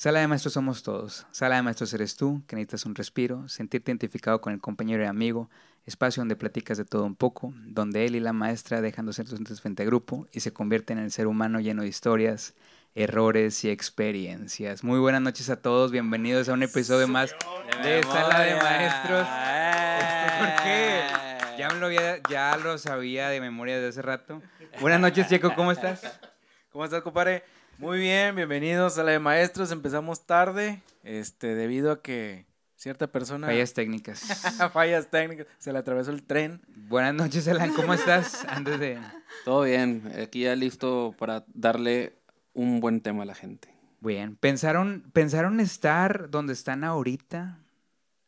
Sala de maestros somos todos. Sala de maestros eres tú, que necesitas un respiro, sentirte identificado con el compañero y amigo, espacio donde platicas de todo un poco, donde él y la maestra dejan de ser docentes frente a grupo y se convierten en el ser humano lleno de historias, errores y experiencias. Muy buenas noches a todos, bienvenidos a un episodio más de Sala de Maestros. ¿Por qué? Ya, me lo había- ya lo sabía de memoria desde hace rato. Buenas noches, Checo, ¿cómo estás? ¿Cómo estás, compadre? Muy bien, bienvenidos a la de maestros. Empezamos tarde, este, debido a que cierta persona Fallas técnicas. fallas técnicas, se le atravesó el tren. Buenas noches, Alan, ¿cómo estás? Antes de... Todo bien, aquí ya listo para darle un buen tema a la gente. Bien, ¿pensaron, ¿pensaron estar donde están ahorita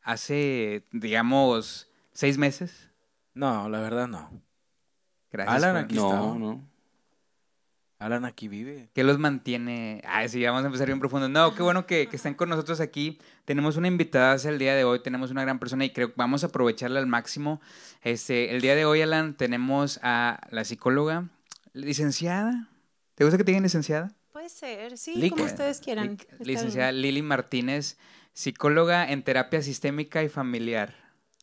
hace, digamos, seis meses? No, la verdad no. Gracias. Alan, por- aquí no, está. no. Alan aquí vive. ¿Qué los mantiene? Ay, sí, vamos a empezar bien profundo. No, qué bueno que, que están con nosotros aquí. Tenemos una invitada hacia el día de hoy, tenemos una gran persona y creo que vamos a aprovecharla al máximo. Este, el día de hoy, Alan, tenemos a la psicóloga, licenciada. ¿Te gusta que te digan licenciada? Puede ser, sí, Lic- como ustedes quieran. Lic- Está Licenciada bien. Lili Martínez, psicóloga en terapia sistémica y familiar.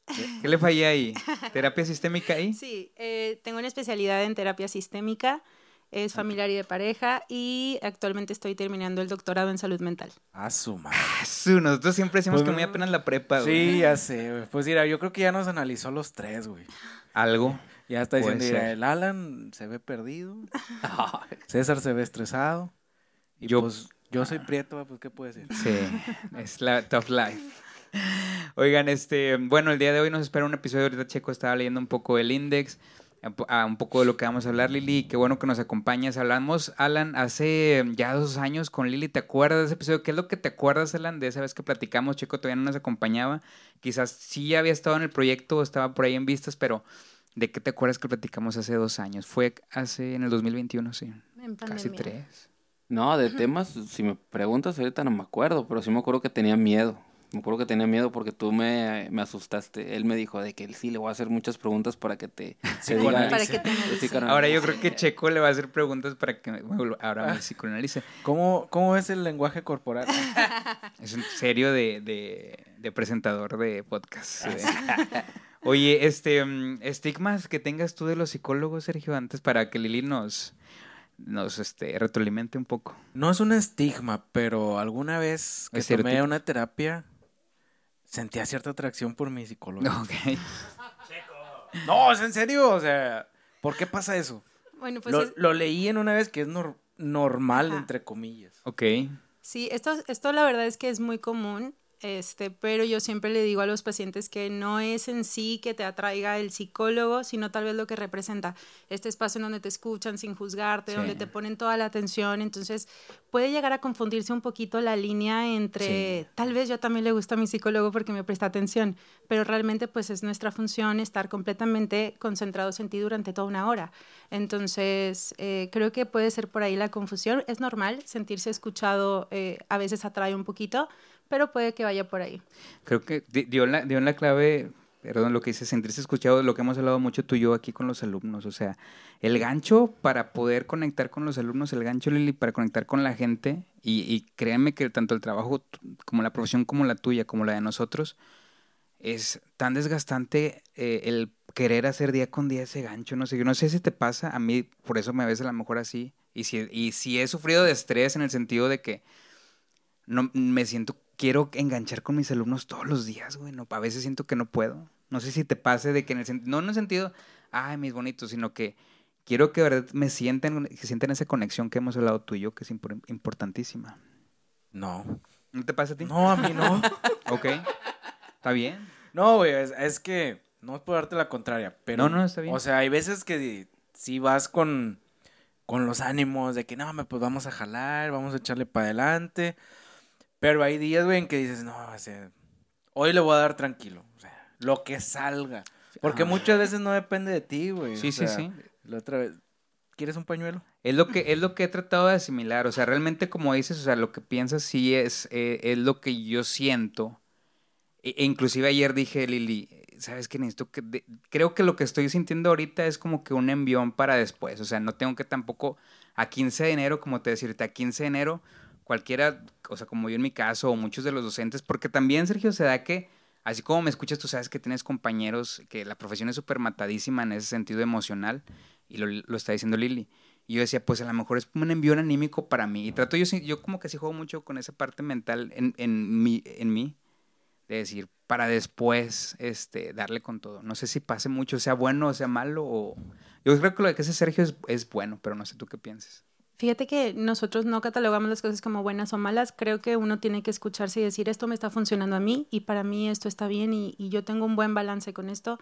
¿Qué- ¿Qué le fallé ahí? ¿Terapia sistémica ahí? Sí, eh, tengo una especialidad en terapia sistémica, es familiar y de pareja y actualmente estoy terminando el doctorado en salud mental. A su madre. Su, nosotros siempre decimos Pues, que muy apenas la prepa, güey. Sí, ya sé, güey. Pues mira, yo creo que ya nos analizó los tres, güey. Algo. Ya está diciendo, mira, el Alan se ve perdido, César se ve estresado. Y Yo- pues yo soy prieto, pues ¿qué puede ser? Sí, es la tough life. Oigan, este, bueno, el día de hoy nos espera un episodio. Ahorita Checo estaba leyendo un poco el index, a un poco de lo que vamos a hablar, Lili. Qué bueno que nos acompañas. Hablamos, Alan, hace ya dos años con Lili. ¿Te acuerdas de ese episodio? ¿Qué es lo que te acuerdas, Alan, de esa vez que platicamos? Checo todavía no nos acompañaba. Quizás sí ya había estado en el proyecto o estaba por ahí en vistas, pero ¿de qué te acuerdas que platicamos hace dos años? Fue hace en el 2021, sí. En Casi tres. No, de temas, si me preguntas ahorita no me acuerdo, pero sí me acuerdo que tenía miedo. Me acuerdo que tenía miedo porque tú me, me asustaste. Él me dijo de que él sí le voy a hacer muchas preguntas para que te, te diga- Para que te. Ahora yo creo que Checo le va a hacer preguntas para que me- ahora me psicoanalice. ¿Cómo, cómo es el lenguaje corporal? Es un serio de, de, de presentador de podcast. sí. Oye, este, mm, estigmas que tengas tú de los psicólogos, Sergio, antes para que Lili nos, nos este, retroalimente un poco. No es un estigma, pero alguna vez que tomé una terapia, sentía cierta atracción por mi psicólogo. Ok. No, es en serio, o sea, ¿por qué pasa eso? Bueno, pues lo, es- lo leí en una vez que es nor- normal, Ajá. entre comillas. Ok. sí, esto, esto la verdad es que es muy común, este, pero yo siempre le digo a los pacientes que no es en sí que te atraiga el psicólogo, sino tal vez lo que representa este espacio en donde te escuchan sin juzgarte, Sí. donde te ponen toda la atención, entonces puede llegar a confundirse un poquito la línea entre tal vez yo también le gusta a mi psicólogo porque me presta atención, pero realmente pues es nuestra función estar completamente concentrados en ti durante toda una hora. Entonces eh, creo que puede ser por ahí la confusión, es normal sentirse escuchado, eh, a veces atrae un poquito, pero puede que vaya por ahí. Creo que di- dio la, dio la clave, perdón, lo que dice sentirse escuchado, lo que hemos hablado mucho tú y yo aquí con los alumnos. O sea, el gancho para poder conectar con los alumnos, el gancho, Lili, para conectar con la gente, y, y créanme que tanto el trabajo como la profesión como la tuya, como la de nosotros, es tan desgastante eh, el querer hacer día con día ese gancho. No sé, yo no sé si te pasa, a mí por eso me ves a lo mejor así. Y si, y si he sufrido de estrés en el sentido de que no me siento, quiero enganchar con mis alumnos todos los días, güey. No, a veces siento que no puedo. No sé si te pase de que en el sen- no en el sentido, ay, mis bonitos, sino que quiero que de verdad me sienten, que sientan esa conexión que hemos hablado tú y yo, que es impor- importantísima. No. ¿No te pasa a ti? No, a mí no. Ok. ¿Está bien? No, güey, es, es que no es por darte la contraria, pero... No, no, está bien. O sea, hay veces que si vas con, con los ánimos de que, no, pues vamos a jalar, vamos a echarle para adelante. Pero hay días, güey, en que dices, no, o sea, hoy le voy a dar tranquilo. O sea, lo que salga. Porque Ah. muchas veces no depende de ti, güey. Sí, o sí, sea, sí. La otra vez, ¿quieres un pañuelo? Es lo que es lo que he tratado de asimilar, o sea, realmente como dices, o sea, lo que piensas sí es eh, es lo que yo siento. E, e inclusive ayer dije, Lili, sabes que necesito que de- creo que lo que estoy sintiendo ahorita es como que un envión para después, o sea, no tengo que tampoco a 15 de enero, como te ahorita, a 15 de enero cualquiera, o sea, como yo en mi caso, o muchos de los docentes, porque también, Sergio, se da que, así como me escuchas, tú sabes que tienes compañeros, que la profesión es súper matadísima en ese sentido emocional, y lo, está diciendo Lili. Y yo decía, pues a lo mejor es un envío anímico para mí. Y trato yo, yo como que sí juego mucho con esa parte mental en, en, mí, en mí, de decir, para después este, darle con todo. No sé si pase mucho, sea bueno o sea malo. O... Yo creo que lo que ese Sergio es, es bueno, pero no sé tú qué piensas. Fíjate que nosotros no catalogamos las cosas como buenas o malas. Creo que uno tiene que escucharse y decir, esto me está funcionando a mí y para mí esto está bien y, yo tengo un buen balance con esto.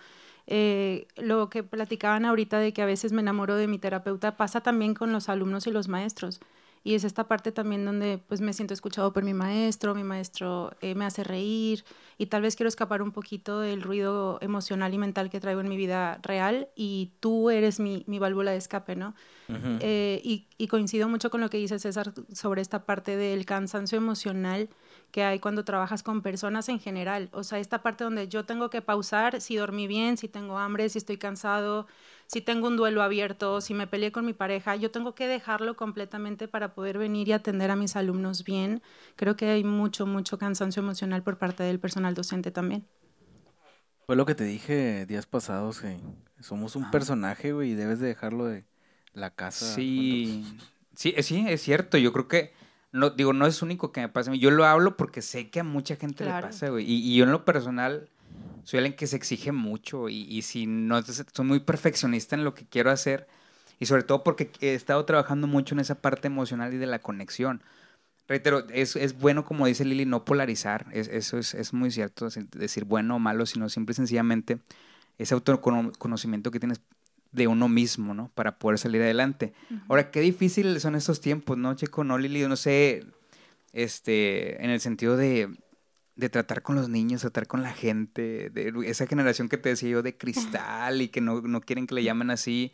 Eh, lo que platicaban ahorita de que a veces me enamoro de mi terapeuta pasa también con los alumnos y los maestros. Y es esta parte también donde pues me siento escuchado por mi maestro, mi maestro eh, me hace reír y tal vez quiero escapar un poquito del ruido emocional y mental que traigo en mi vida real y tú eres mi, mi válvula de escape, ¿no? Eh, y, y, coincido mucho con lo que dice César sobre esta parte del cansancio emocional que hay cuando trabajas con personas en general. O sea, esta parte donde yo tengo que pausar si dormí bien, si tengo hambre, si estoy cansado, si tengo un duelo abierto, si me peleé con mi pareja, yo tengo que dejarlo completamente para poder venir y atender a mis alumnos bien. Creo que hay mucho, mucho cansancio emocional por parte del personal docente también. Fue lo que te dije días pasados, que somos un personaje, güey, y debes de dejarlo de la casa. Sí, sí, sí, es cierto. Yo creo que, no, digo, no es único que me pase a mí. Yo lo hablo porque sé que a mucha gente le pasa, güey. Y, y, yo en lo personal soy alguien que se exige mucho y, y si no, soy muy perfeccionista en lo que quiero hacer y sobre todo porque he estado trabajando mucho en esa parte emocional y de la conexión. Reitero, es, es bueno, como dice Lili, no polarizar, es, eso es, es, muy cierto, decir bueno o malo, sino simple y sencillamente ese autoconocimiento que tienes de uno mismo, ¿no? Para poder salir adelante. Uh -huh. Ahora, qué difícil son estos tiempos, ¿no, Chico? No, Lili, no sé, este, en el sentido de de tratar con los niños, tratar con la gente, de esa generación que te decía yo de cristal y que no, no quieren que le llamen así,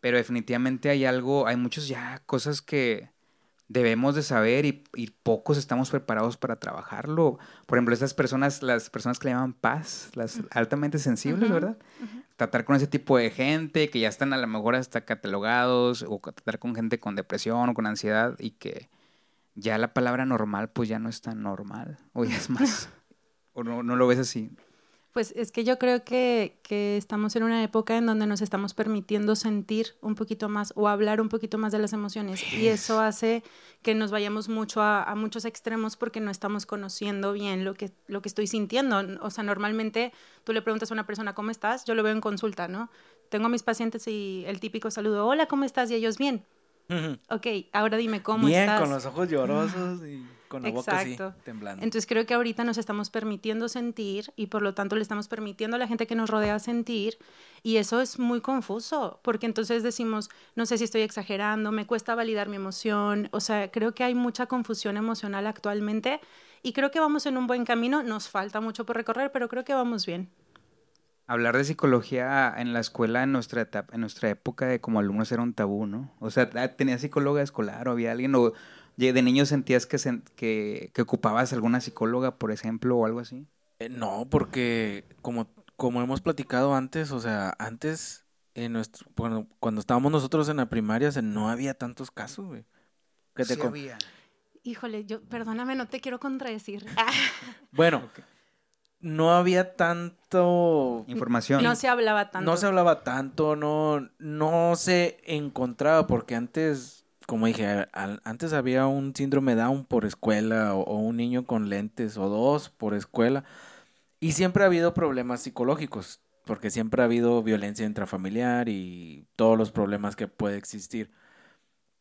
pero definitivamente hay algo, hay muchos ya cosas que debemos de saber y, y, pocos estamos preparados para trabajarlo. Por ejemplo, esas personas, las personas que le llaman paz, las altamente sensibles, uh -huh, ¿verdad? Uh -huh. Tratar con ese tipo de gente que ya están a lo mejor hasta catalogados o tratar con gente con depresión o con ansiedad y que ya la palabra normal pues ya no es tan normal, o ya es más, o no, no lo ves así. Pues es que yo creo que, que, estamos en una época en donde nos estamos permitiendo sentir un poquito más o hablar un poquito más de las emociones y eso hace que nos vayamos mucho a, a, muchos extremos porque no estamos conociendo bien lo que, lo que estoy sintiendo. O sea, normalmente tú le preguntas a una persona cómo estás, yo lo veo en consulta, ¿no? Tengo a mis pacientes y el típico saludo, hola, ¿cómo estás? Y ellos bien. Ok, ahora dime cómo bien, estás. con los ojos llorosos y con la Exacto. boca así, temblando. Entonces creo que ahorita nos estamos permitiendo sentir y por lo tanto le estamos permitiendo a la gente que nos rodea sentir y eso es muy confuso porque entonces decimos, no sé si estoy exagerando, me cuesta validar mi emoción, o sea, creo que hay mucha confusión emocional actualmente y creo que vamos en un buen camino, nos falta mucho por recorrer, pero creo que vamos bien. Hablar de psicología en la escuela en nuestra etapa, en nuestra época de como alumnos era un tabú, ¿no? O sea, tenía psicóloga escolar o había alguien o de niño sentías que, que, que, ocupabas alguna psicóloga, por ejemplo, o algo así? Eh, no, porque como, como hemos platicado antes, o sea, antes, en nuestro, bueno, cuando estábamos nosotros en la primaria, o sea, no había tantos casos, güey. Que sí te había. Híjole, yo, perdóname, no te quiero contradecir. bueno, okay. No había tanto... Información. No se hablaba tanto. No se hablaba tanto, no, no se encontraba, porque antes como dije, al, antes había un síndrome Down por escuela o, o, un niño con lentes o dos por escuela y siempre ha habido problemas psicológicos porque siempre ha habido violencia intrafamiliar y todos los problemas que puede existir.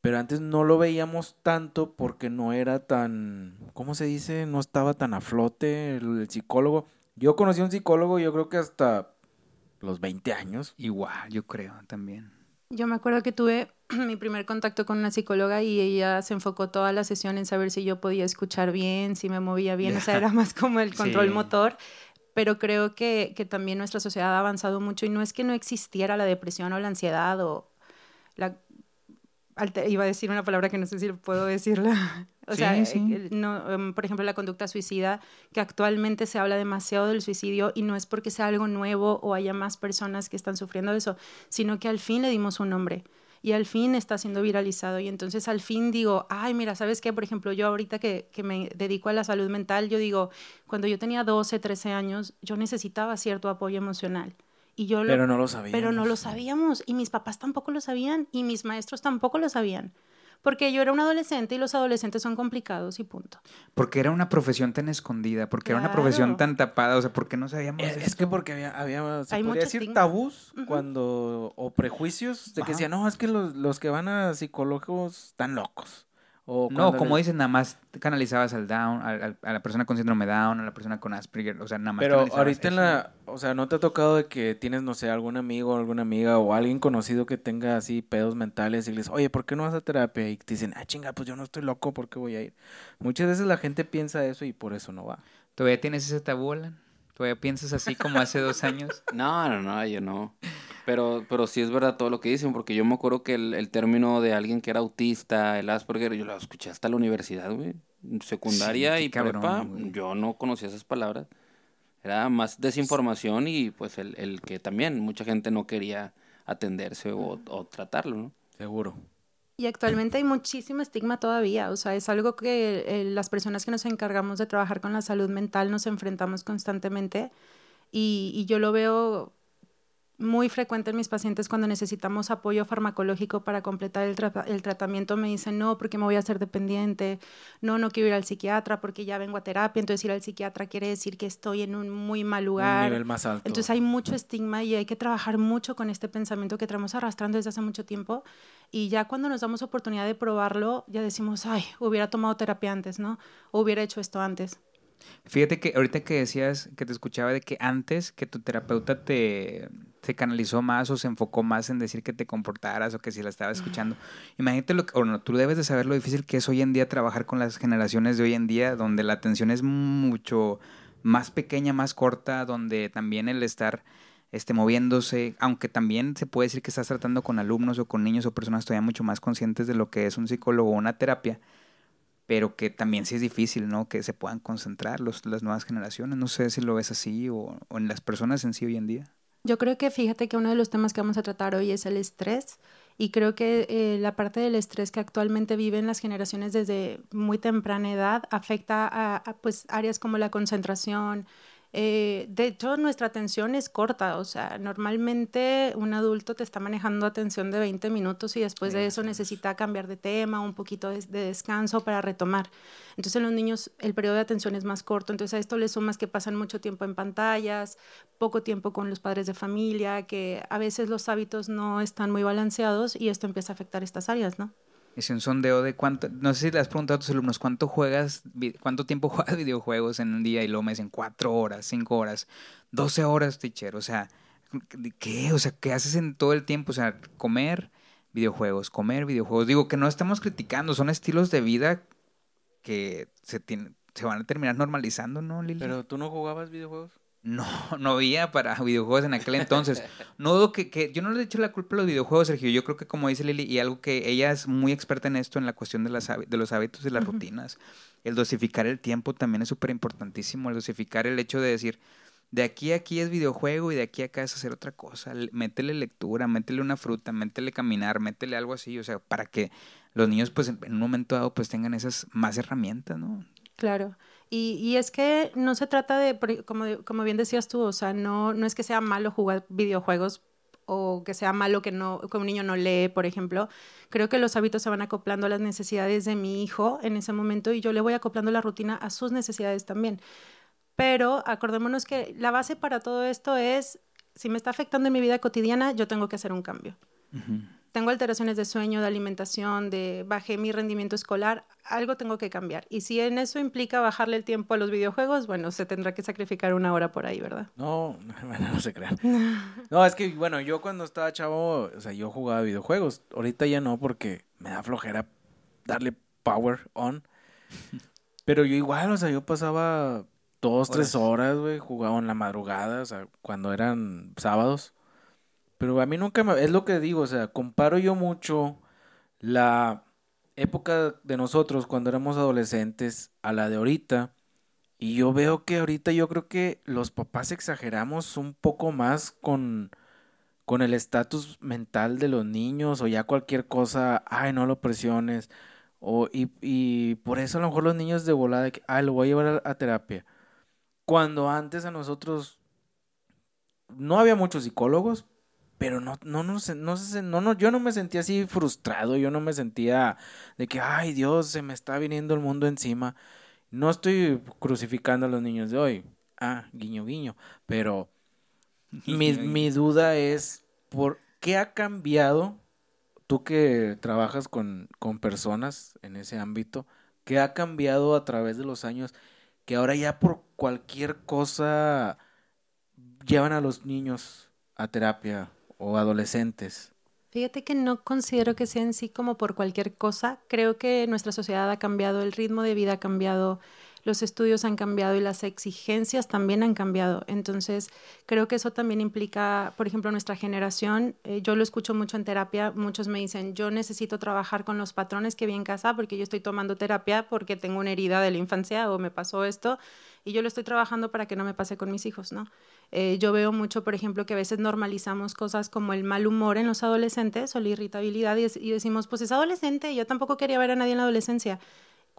Pero antes no lo veíamos tanto porque no era tan, ¿cómo se dice? No estaba tan a flote el, el psicólogo. Yo conocí a un psicólogo yo creo que hasta los 20 años. Igual, yo creo también. Yo me acuerdo que tuve mi primer contacto con una psicóloga y ella se enfocó toda la sesión en saber si yo podía escuchar bien, si me movía bien, yeah. o sea, era más como el control sí. motor. Pero creo que, que, también nuestra sociedad ha avanzado mucho y no es que no existiera la depresión o la ansiedad o la... Iba a decir una palabra que no sé si puedo decirla. O sí, sea, sí. Eh, no, um, por ejemplo, la conducta suicida, que actualmente se habla demasiado del suicidio y no es porque sea algo nuevo o haya más personas que están sufriendo eso, sino que al fin le dimos un nombre. y al fin está siendo viralizado. Y entonces al fin digo, ay, mira, ¿sabes qué? Por ejemplo, yo ahorita que, que, me dedico a la salud mental, yo digo, cuando yo tenía 12, 13 años, yo necesitaba cierto apoyo emocional. Y yo pero no lo sabíamos. Pero no lo sabíamos. Y mis papás tampoco lo sabían. Y mis maestros tampoco lo sabían porque yo era un adolescente y los adolescentes son complicados y punto. Porque era una profesión tan escondida, porque era una profesión tan tapada, o sea, ¿por qué no sabíamos Es, es que porque había, había se podría decir tabús cuando, o prejuicios de que decían, no, es que los, los que van a psicólogos están locos no, como dicen, nada más canalizabas al Down, a la persona con síndrome Down, a la persona con Asperger, o sea, nada más. Pero ahorita en la, o sea, ¿no te ha tocado de que tienes, no sé, algún amigo o alguna amiga o alguien conocido que tenga así pedos mentales y le dices, oye, ¿por qué no vas a terapia? Y te dicen, ah, chinga, pues yo no estoy loco, ¿por qué voy a ir? Muchas veces la gente piensa eso y por eso no va. ¿Todavía tienes ese tabú, Alan? ¿Todavía piensas así como hace dos años? No, no, no, yo no. Pero, pero sí es verdad todo lo que dicen, porque yo me acuerdo que el, término de alguien que era autista, el Asperger, yo lo escuché hasta la universidad, güey. Secundaria y prepa, yo no conocía esas palabras. Era más desinformación y pues el, el que también mucha gente no quería atenderse o, o tratarlo, ¿no? Seguro. Y actualmente hay muchísimo estigma todavía, o sea, es algo que eh, las personas que nos encargamos de trabajar con la salud mental nos enfrentamos constantemente y, y yo lo veo muy frecuente en mis pacientes cuando necesitamos apoyo farmacológico para completar el, el, tratamiento me dicen, no, porque me voy a hacer dependiente, no, no quiero ir al psiquiatra porque ya vengo a terapia, entonces ir al psiquiatra quiere decir que estoy en un muy mal lugar. Un nivel más alto. Entonces hay mucho estigma y hay que trabajar mucho con este pensamiento que traemos arrastrando desde hace mucho tiempo y ya cuando nos damos oportunidad de probarlo, ya decimos, ay, hubiera tomado terapia antes, ¿no? O hubiera hecho esto antes. Fíjate que ahorita que decías, que te escuchaba de que antes que tu terapeuta te, se canalizó más o se enfocó más en decir que te comportaras o que si la estaba escuchando. Imagínate lo que, o no, tú debes de saber lo difícil que es hoy en día trabajar con las generaciones de hoy en día, donde la atención es mucho más pequeña, más corta, donde también el estar este, moviéndose, aunque también se puede decir que estás tratando con alumnos o con niños o personas todavía mucho más conscientes de lo que es un psicólogo o una terapia, pero que también sí es difícil, ¿no? Que se puedan concentrar los, las nuevas generaciones. No sé si lo ves así o, en las personas en sí hoy en día. Yo creo que fíjate que uno de los temas que vamos a tratar hoy es el estrés y creo que eh, la parte del estrés que actualmente viven las generaciones desde muy temprana edad afecta a pues áreas como la concentración, eh, de hecho, nuestra atención es corta, o sea, normalmente un adulto te está manejando atención de 20 minutos y después de eso necesita cambiar de tema, un poquito de, descanso para retomar. Entonces, en los niños el periodo de atención es más corto, entonces a esto le sumas que pasan mucho tiempo en pantallas, poco tiempo con los padres de familia, que a veces los hábitos no están muy balanceados y esto empieza a afectar estas áreas, ¿no? Es un sondeo de cuánto, no sé si le has preguntado a tus alumnos cuánto juegas, cuánto tiempo juegas videojuegos en un día y lo me dicen cuatro horas, cinco horas, doce horas, teacher, o sea, ¿qué? O sea, ¿qué haces en todo el tiempo? O sea, comer videojuegos, comer videojuegos. Digo que no estamos criticando, son estilos de vida que se, se van a terminar normalizando, ¿no, Lili? Pero tú no jugabas videojuegos. No, no había para videojuegos en aquel entonces. No dudo que, que, yo no le he hecho la culpa a los videojuegos, Sergio. Yo creo que como dice Lili, y algo que ella es muy experta en esto, en la cuestión de, las, de los hábitos y las rutinas. El dosificar el tiempo también es súper importantísimo. El dosificar el hecho de decir, de aquí a aquí es videojuego y de aquí a acá es hacer otra cosa. Métele lectura, métele una fruta, métele caminar, métele algo así. O sea, para que los niños pues en un momento dado pues tengan esas más herramientas, ¿no? Claro. Y, y, es que no se trata de, como, como bien decías tú, o sea, no, no es que sea malo jugar videojuegos o que sea malo que, no, que un niño no lee, por ejemplo. Creo que los hábitos se van acoplando a las necesidades de mi hijo en ese momento y yo le voy acoplando la rutina a sus necesidades también. Pero acordémonos que la base para todo esto es, si me está afectando en mi vida cotidiana, yo tengo que hacer un cambio tengo alteraciones de sueño, de alimentación, de bajé mi rendimiento escolar, algo tengo que cambiar. Y si en eso implica bajarle el tiempo a los videojuegos, bueno, se tendrá que sacrificar una hora por ahí, ¿verdad? No, bueno, no se crean. No, es que, bueno, yo cuando estaba chavo, o sea, yo jugaba videojuegos. Ahorita ya no, porque me da flojera darle power on. Pero yo igual, o sea, yo pasaba dos, tres horas, güey, jugaba en la madrugada, o sea, cuando eran sábados. Pero a mí nunca me... Es lo que digo, o sea, comparo yo mucho la época de nosotros cuando éramos adolescentes a la de ahorita. Y yo veo que ahorita yo creo que los papás exageramos un poco más con, con el estatus mental de los niños o ya cualquier cosa, ay, no lo presiones. O, y, y por eso a lo mejor los niños de volada, de que, ay, lo voy a llevar a, terapia. Cuando antes a nosotros no había muchos psicólogos, pero no, no, no, no, no, no, yo no me sentía así frustrado, yo no me sentía de que, ay Dios, se me está viniendo el mundo encima. No estoy crucificando a los niños de hoy. Ah, guiño, guiño. Pero mi, mi duda es, ¿por qué ha cambiado, tú que trabajas con, con personas en ese ámbito, qué ha cambiado a través de los años que ahora ya por cualquier cosa llevan a los niños a terapia o adolescentes? Fíjate que no considero que sea en sí como por cualquier cosa. Creo que nuestra sociedad ha cambiado, el ritmo de vida ha cambiado, los estudios han cambiado y las exigencias también han cambiado. Entonces, creo que eso también implica, por ejemplo, nuestra generación. Eh, yo lo escucho mucho en terapia. Muchos me dicen, yo necesito trabajar con los patrones que vi en casa porque yo estoy tomando terapia porque tengo una herida de la infancia o me pasó esto y yo lo estoy trabajando para que no me pase con mis hijos, ¿no? Eh, yo veo mucho, por ejemplo, que a veces normalizamos cosas como el mal humor en los adolescentes o la irritabilidad y, y decimos, pues es adolescente, yo tampoco quería ver a nadie en la adolescencia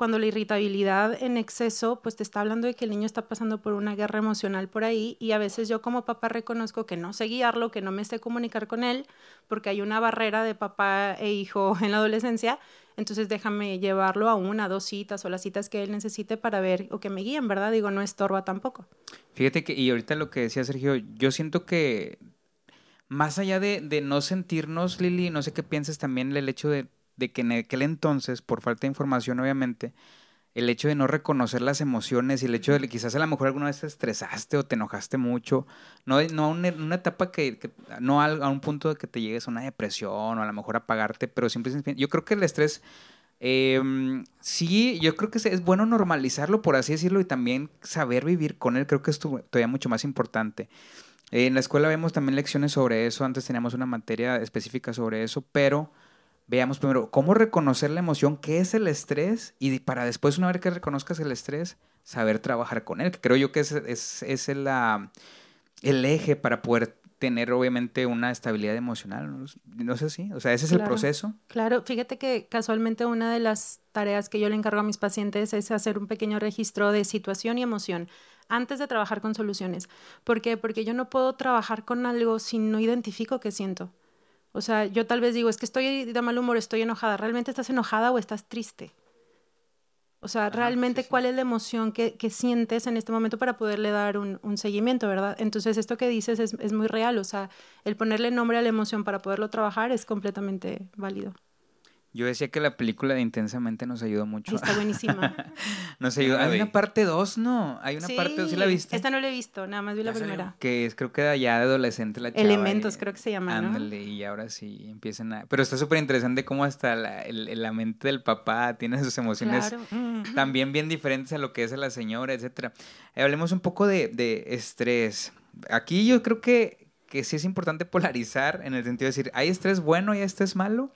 cuando la irritabilidad en exceso, pues te está hablando de que el niño está pasando por una guerra emocional por ahí y a veces yo como papá reconozco que no sé guiarlo, que no me sé comunicar con él, porque hay una barrera de papá e hijo en la adolescencia, entonces déjame llevarlo a una, dos citas o las citas que él necesite para ver o que me guíen, ¿verdad? Digo, no estorba tampoco. Fíjate que, y ahorita lo que decía Sergio, yo siento que más allá de, no sentirnos, Lili, no sé qué piensas también el hecho de de que en aquel entonces, por falta de información obviamente, el hecho de no reconocer las emociones y el hecho de que quizás a lo mejor alguna vez te estresaste o te enojaste mucho, no, no una, etapa que, no a, un punto de que te llegues a una depresión o a lo mejor apagarte, pero siempre yo creo que el estrés em, sí, yo creo que es bueno normalizarlo, por así decirlo, y también saber vivir con él, creo que es todavía mucho más importante. En la escuela vemos también lecciones sobre eso, antes teníamos una materia específica sobre eso, pero veamos primero cómo reconocer la emoción, qué es el estrés, y para después, una vez que reconozcas el estrés, saber trabajar con él, que creo yo que es, es, es el, el eje para poder tener obviamente una estabilidad emocional, no, sé si, o sea, ese es el proceso. Claro, fíjate que casualmente una de las tareas que yo le encargo a mis pacientes es hacer un pequeño registro de situación y emoción antes de trabajar con soluciones. ¿Por qué? Porque yo no puedo trabajar con algo si no identifico qué siento. O sea, yo tal vez digo, es que estoy de mal humor, estoy enojada. ¿Realmente estás enojada o estás triste? O sea, realmente cuál es la emoción que, que, sientes en este momento para poderle dar un, un seguimiento, ¿verdad? Entonces, esto que dices es, es, muy real. O sea, el ponerle nombre a la emoción para poderlo trabajar es completamente válido. Yo decía que la película de Intensamente nos ayudó mucho. Está buenísima. nos ayudó. Hay una parte 2, ¿no? Hay una parte 2, ¿sí la viste? Esta no la he visto, nada más vi la primera. Que es, creo que era ya de adolescente la chava. Elementos, creo que se llama, Ándale, y ahora sí empiezan a... Pero está súper interesante cómo hasta la, la, mente del papá tiene sus emociones también bien diferentes a lo que es a la señora, etcétera. Eh, hablemos un poco de, de estrés. Aquí yo creo que, que sí es importante polarizar en el sentido de decir, ¿hay estrés bueno y estrés malo?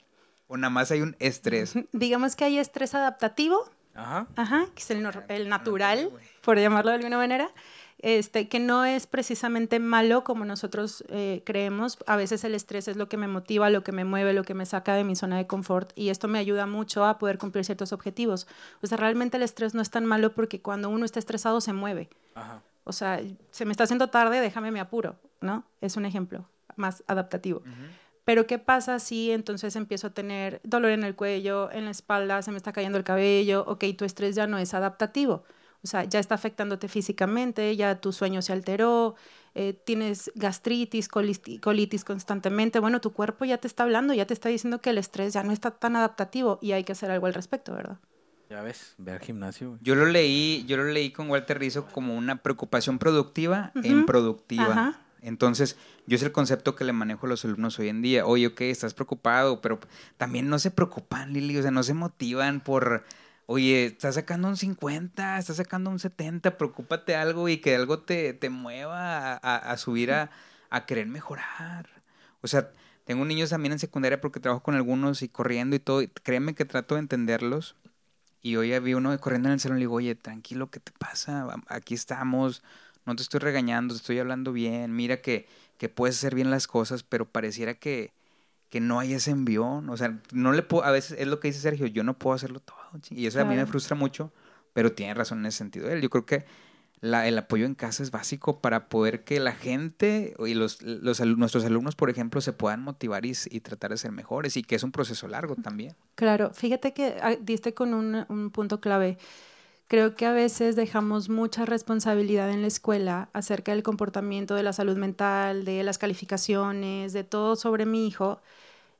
¿O nada más hay un estrés? Digamos que hay estrés adaptativo. Ajá. Ajá, que es el, el natural, por llamarlo de alguna manera. Este, que no es precisamente malo como nosotros eh, creemos. A veces el estrés es lo que me motiva, lo que me mueve, lo que me saca de mi zona de confort y esto me ayuda mucho a poder cumplir ciertos objetivos. O sea, realmente el estrés no es tan malo porque cuando uno está estresado se mueve. Ajá. O sea, se me está haciendo tarde, déjame me apuro, ¿no? Es un ejemplo más adaptativo. Pero ¿qué pasa si entonces empiezo a tener dolor en el cuello, en la espalda, se me está cayendo el cabello? Ok, tu estrés ya no es adaptativo. O sea, ya está afectándote físicamente, ya tu sueño se alteró, eh, tienes gastritis, colitis constantemente. Bueno, tu cuerpo ya te está hablando, ya te está diciendo que el estrés ya no está tan adaptativo y hay que hacer algo al respecto, ¿verdad? Ya ves, ve al gimnasio. Yo lo leí, yo lo leí con Walter Rizzo como una preocupación productiva en productiva. Ajá. Entonces, yo es el concepto que le manejo a los alumnos hoy en día. Oye, ok, estás preocupado, pero también no se preocupan, Lili, o sea, no se motivan por, oye, estás sacando un 50, estás sacando un 70, preocúpate algo y que algo te, te mueva a, subir a, a, querer mejorar. O sea, tengo niños también en secundaria porque trabajo con algunos y corriendo y todo, y créeme que trato de entenderlos. Y hoy vi uno corriendo en el salón y le digo, oye, tranquilo, ¿qué te pasa? Aquí estamos, no te estoy regañando, te estoy hablando bien, mira que, que puedes hacer bien las cosas, pero pareciera que, que no hay ese envión. O sea, no le puedo, a veces es lo que dice Sergio, yo no puedo hacerlo todo. Y eso a mí me frustra mucho, pero tiene razón en ese sentido él. Yo creo que la, el apoyo en casa es básico para poder que la gente y los, los nuestros alumnos, por ejemplo, se puedan motivar y, y, tratar de ser mejores y que es un proceso largo también. Claro, fíjate que ah, diste con un, un punto clave. Creo que a veces dejamos mucha responsabilidad en la escuela acerca del comportamiento de la salud mental, de las calificaciones, de todo sobre mi hijo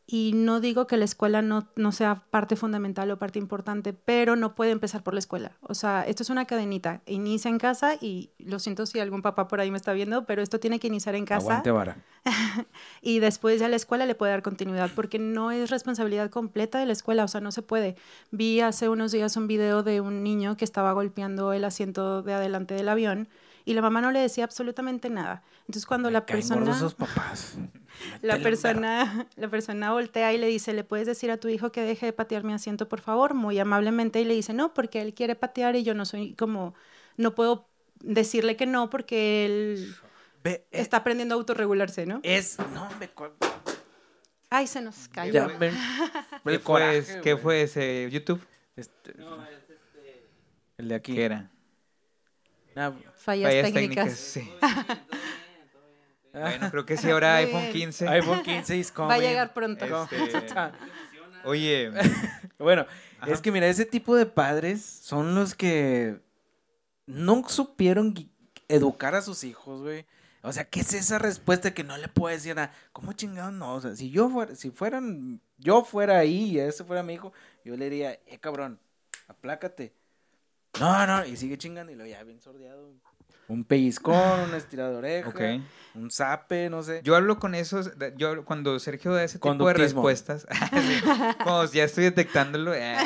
y no digo que la escuela no, no, sea parte fundamental o parte importante, pero no puede empezar por la escuela. O sea, esto es una cadenita. Inicia en casa y lo siento si algún papá por ahí me está viendo, pero esto tiene que iniciar en casa. Aguante vara. y después ya la escuela le puede dar continuidad, porque no es responsabilidad completa de la escuela, o sea, no se puede. Vi hace unos días un video de un niño que estaba golpeando el asiento de adelante del avión y la mamá no le decía absolutamente nada. Entonces cuando la persona esos papás. la persona la persona voltea y le dice, "¿Le puedes decir a tu hijo que deje de patear mi asiento, por favor?" muy amablemente y le dice, "No, porque él quiere patear y yo no soy como no puedo decirle que no porque él eh, está aprendiendo a autorregularse, ¿no?" Es no me Ay, se nos cayó. ¿Qué, fue, ¿Qué fue ese YouTube? Este, no, es este... El de aquí. ¿Qué era? Fallas, técnicas. sí. Bueno, creo que sí, ahora iPhone 15. iPhone 15 is coming. Va a llegar pronto. Este, Oye. bueno, es que mira, ese tipo de padres son los que no supieron educar a sus hijos, güey. O sea, ¿qué es esa respuesta que no le puedo decir nada? ¿Cómo chingados no? O sea, si yo fuera, si fueran, yo fuera ahí y ese fuera mi hijo, yo le diría, eh, cabrón, aplácate. No, no, y sigue chingando y lo ya bien sordeado. Un pellizcón, un estirado de oreja, un zape, no sé. Yo hablo con esos, yo cuando Sergio da ese tipo de respuestas, como ya estoy detectándolo, eh,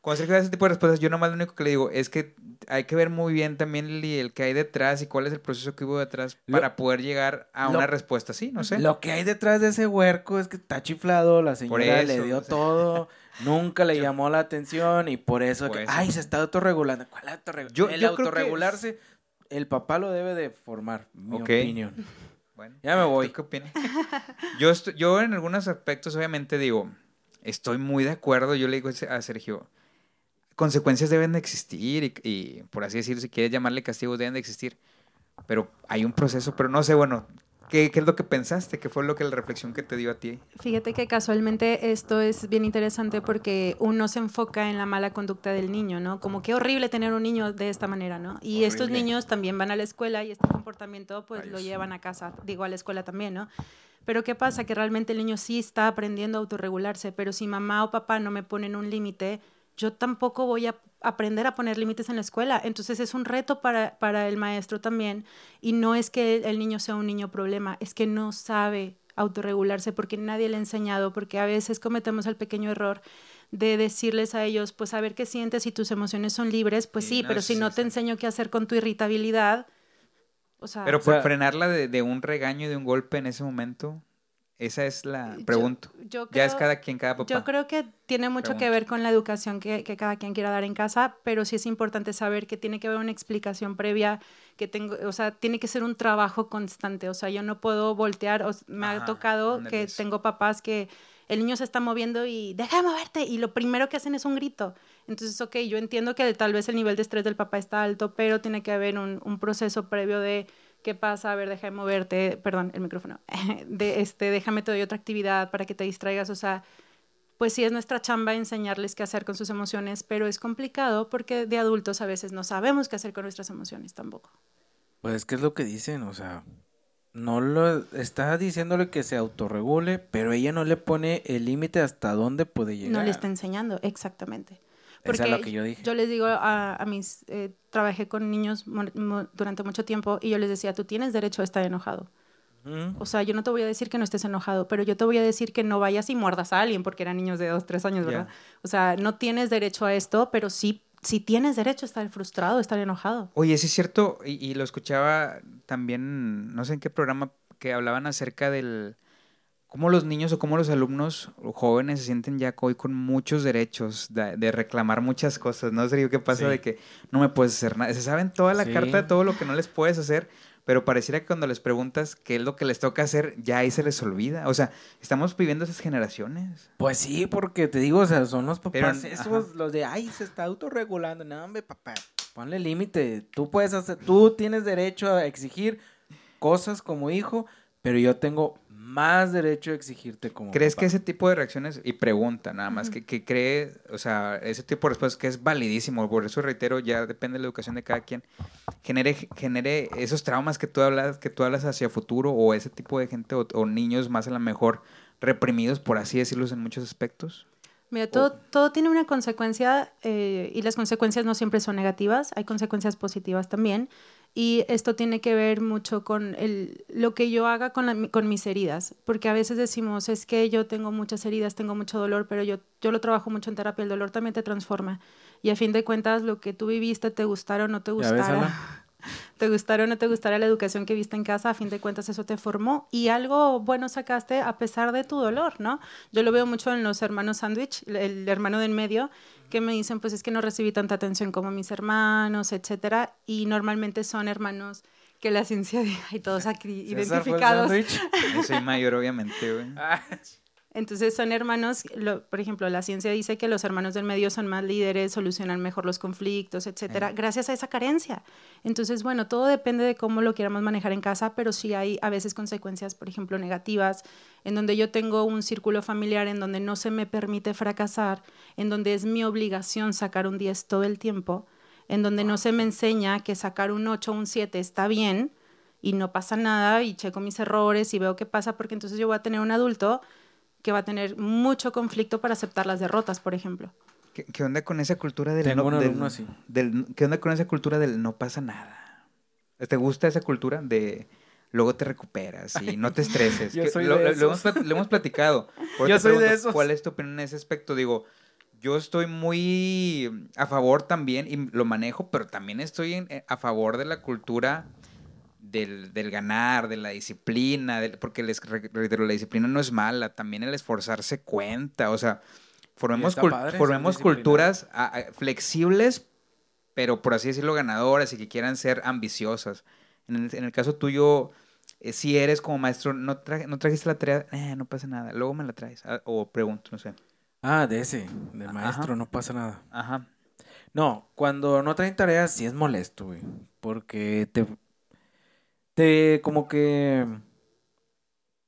cuando Sergio da ese tipo de respuestas, yo nomás lo único que le digo es que hay que ver muy bien también el, que hay detrás y cuál es el proceso que hubo detrás para poder llegar a una respuesta así, no sé. Lo que hay detrás de ese huerco es que está chiflado, la señora le dio todo. Nunca le llamó la atención y por eso, que, ay, se está autorregulando. ¿Cuál autorregulación? el autorregularse, el papá lo debe de formar, mi opinión. Bueno, ya me voy. ¿Qué opinas? yo, yo en algunos aspectos, obviamente, digo, estoy muy de acuerdo. Yo le digo a Sergio, consecuencias deben de existir y, y, por así decirlo, si quieres llamarle castigos, deben de existir. Pero hay un proceso, pero no sé, bueno, ¿Qué, es lo que pensaste? ¿Qué fue lo que la reflexión que te dio a ti? Fíjate que casualmente esto es bien interesante porque uno se enfoca en la mala conducta del niño, ¿no? Como qué horrible tener un niño de esta manera, ¿no? Y estos niños también van a la escuela y este comportamiento pues lo llevan a casa, digo a la escuela también, ¿no? Pero ¿qué pasa? Que realmente el niño sí está aprendiendo a autorregularse, pero si mamá o papá no me ponen un límite, yo tampoco voy a aprender a poner límites en la escuela. Entonces es un reto para, para el maestro también. Y no es que el niño sea un niño problema, es que no sabe autorregularse porque nadie le ha enseñado, porque a veces cometemos el pequeño error de decirles a ellos, pues a ver qué sientes y tus emociones son libres, pues sí, pero si no te enseño qué hacer con tu irritabilidad, o sea... Pero por frenarla de, de un regaño, de un golpe en ese momento, esa es la pregunta. ya es cada quien, cada papá. Yo creo que tiene mucho que ver con la educación que, que, cada quien quiera dar en casa, pero sí es importante saber que tiene que haber una explicación previa, que tengo, o sea, tiene que ser un trabajo constante. O sea, yo no puedo voltear, me ha tocado que tengo papás que el niño se está moviendo y deja de moverte y lo primero que hacen es un grito. Entonces, ok, yo entiendo que tal vez el nivel de estrés del papá está alto, pero tiene que haber un, un proceso previo de ¿qué pasa? A ver, deja de moverte, perdón, el micrófono, de este, déjame te doy otra actividad para que te distraigas, o sea, pues sí es nuestra chamba enseñarles qué hacer con sus emociones, pero es complicado porque de adultos a veces no sabemos qué hacer con nuestras emociones tampoco. Pues, ¿qué es lo que dicen? O sea, no lo está diciéndole que se autorregule, pero ella no le pone el límite hasta dónde puede llegar. No le está enseñando, exactamente. Porque lo que yo dije. Yo les digo a, a mis, eh, trabajé con niños durante mucho tiempo y yo les decía, tú tienes derecho a estar enojado. O sea, yo no te voy a decir que no estés enojado, pero yo te voy a decir que no vayas y muerdas a alguien porque eran niños de dos, tres años, ¿verdad? O sea, no tienes derecho a esto, pero sí, sí tienes derecho a estar frustrado, a estar enojado. Oye, sí es cierto, y, y lo escuchaba también, no sé en qué programa, que hablaban acerca del cómo los niños o cómo los alumnos o jóvenes se sienten ya hoy con muchos derechos de, reclamar muchas cosas, ¿no? Serio, ¿qué pasa de que no me puedes hacer nada? Se saben toda la carta de todo lo que no les puedes hacer, pero pareciera que cuando les preguntas qué es lo que les toca hacer, ya ahí se les olvida. O sea, estamos viviendo esas generaciones. Pues sí, porque te digo, o sea, son los papás, esos, los de, ay, se está autorregulando. No, hombre, papá, ponle límite. Tú puedes hacer, tú tienes derecho a exigir cosas como hijo, pero yo tengo más derecho a exigirte como ¿Crees que ese tipo de reacciones, y pregunta nada más, que, que, cree, o sea, ese tipo de respuestas que es validísimo, por eso reitero, ya depende de la educación de cada quien, genere, genere esos traumas que tú hablas, que tú hablas hacia futuro, o ese tipo de gente, o, niños más a lo mejor reprimidos, por así decirlo, en muchos aspectos? Mira, todo, todo tiene una consecuencia eh, y las consecuencias no siempre son negativas, hay consecuencias positivas también. Y esto tiene que ver mucho con el, lo que yo haga con, con mis heridas, porque a veces decimos, es que yo tengo muchas heridas, tengo mucho dolor, pero yo, yo lo trabajo mucho en terapia, el dolor también te transforma. Y a fin de cuentas, lo que tú viviste, te gustara o no te gustara, te gustara o no te gustara la educación que viste en casa, a fin de cuentas eso te formó y algo bueno sacaste a pesar de tu dolor, ¿no? Yo lo veo mucho en los hermanos Sandwich, el hermano del medio, que me dicen, pues es que no recibí tanta atención como mis hermanos, etcétera, y normalmente son hermanos que la ciencia y todos aquí identificados. Yo soy mayor, obviamente, güey. Entonces son hermanos, por ejemplo, la ciencia dice que los hermanos del medio son más líderes, solucionan mejor los conflictos, etcétera, gracias a esa carencia. Entonces, bueno, todo depende de cómo lo queramos manejar en casa, pero sí hay a veces consecuencias, por ejemplo, negativas, en donde yo tengo un círculo familiar en donde no se me permite fracasar, en donde es mi obligación sacar un 10 todo el tiempo, en donde no se me enseña que sacar un 8 o un 7 está bien y no pasa nada y checo mis errores y veo qué pasa porque entonces yo voy a tener un adulto que va a tener mucho conflicto para aceptar las derrotas, por ejemplo. ¿Qué, onda con esa cultura del no, del, ¿Qué onda con esa cultura del no pasa nada? ¿Te gusta esa cultura de luego te recuperas y no te estreses? Yo soy lo, de lo, hemos, platicado. yo soy de eso. ¿Cuál es tu opinión en ese aspecto? Digo, yo estoy muy a favor también y lo manejo, pero también estoy eh, a favor de la cultura del, ganar, de la disciplina, porque les reitero, la disciplina no es mala, también el esforzarse cuenta, o sea, formemos, formemos culturas flexibles, pero por así decirlo, ganadoras y que quieran ser ambiciosas. En el, caso tuyo, eh, si eres como maestro, no, no trajiste la tarea, eh, no pasa nada, luego me la traes, ah, o pregunto, no sé. Ah, de ese, del maestro, no pasa nada. Ajá. No, cuando no traen tareas sí es molesto, güey, porque te, te como que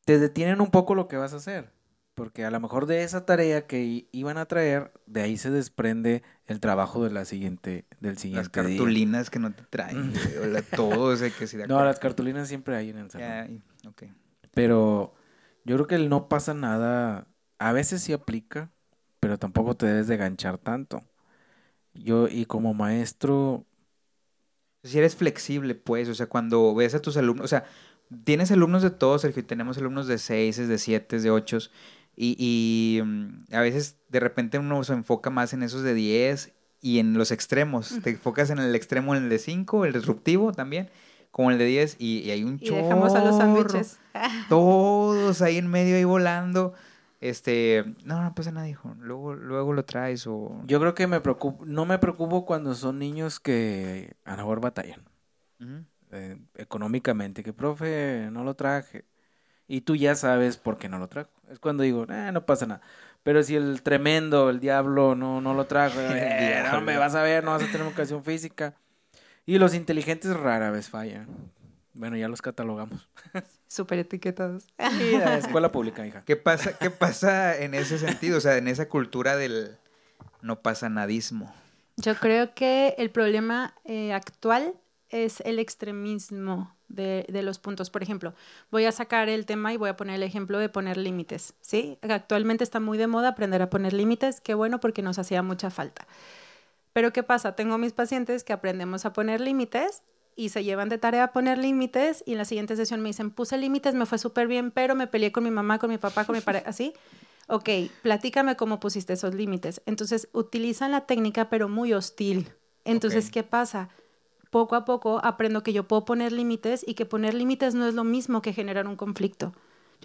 te detienen un poco lo que vas a hacer. Porque a lo mejor de esa tarea que iban a traer, de ahí se desprende el trabajo de la siguiente, del siguiente Las cartulinas que no te traen, todo ese que sí No, las cartulinas siempre hay en el salón. Pero yo creo que el no pasa nada, a veces sí aplica, pero tampoco te debes de ganchar tanto. Yo, y como maestro, si eres flexible, pues, o sea, cuando ves a tus alumnos, o sea, tienes alumnos de todos, Sergio, y tenemos alumnos de seis, de siete, de ocho, y, y mm, a veces de repente uno se enfoca más en esos de diez y en los extremos. Te enfocas en el extremo, en el de cinco, el disruptivo también, como el de diez, y, hay un y dejamos a los sándwiches. Todos ahí en medio, ahí volando. Este, no, no pasa nada, hijo. Luego, luego lo traes o... Yo creo que me preocupo, no me preocupo cuando son niños que a lo mejor batallan. Eh, económicamente, que profe, no lo traje. Y tú ya sabes por qué no lo trajo. Es cuando digo, eh, no pasa nada. Pero si el tremendo, el diablo, no, no lo trajo, eh, no me vas a ver, no vas a tener ocasión física. Y los inteligentes rara vez fallan. Bueno, ya los catalogamos. Súper etiquetados. escuela pública, hija. ¿Qué pasa, ¿Qué pasa en ese sentido? O sea, en esa cultura del no pasa nadismo. Yo creo que el problema eh, actual es el extremismo de, de, los puntos. Por ejemplo, voy a sacar el tema y voy a poner el ejemplo de poner límites. ¿sí? Actualmente está muy de moda aprender a poner límites. Qué bueno porque nos hacía mucha falta. Pero ¿qué pasa? Tengo mis pacientes que aprendemos a poner límites y se llevan de tarea a poner límites y en la siguiente sesión me dicen, puse límites, me fue súper bien, pero me peleé con mi mamá, con mi papá, con mi pareja, así. Ok, platícame cómo pusiste esos límites. Entonces, utilizan la técnica, pero muy hostil. Entonces, ¿qué pasa? Poco a poco aprendo que yo puedo poner límites y que poner límites no es lo mismo que generar un conflicto.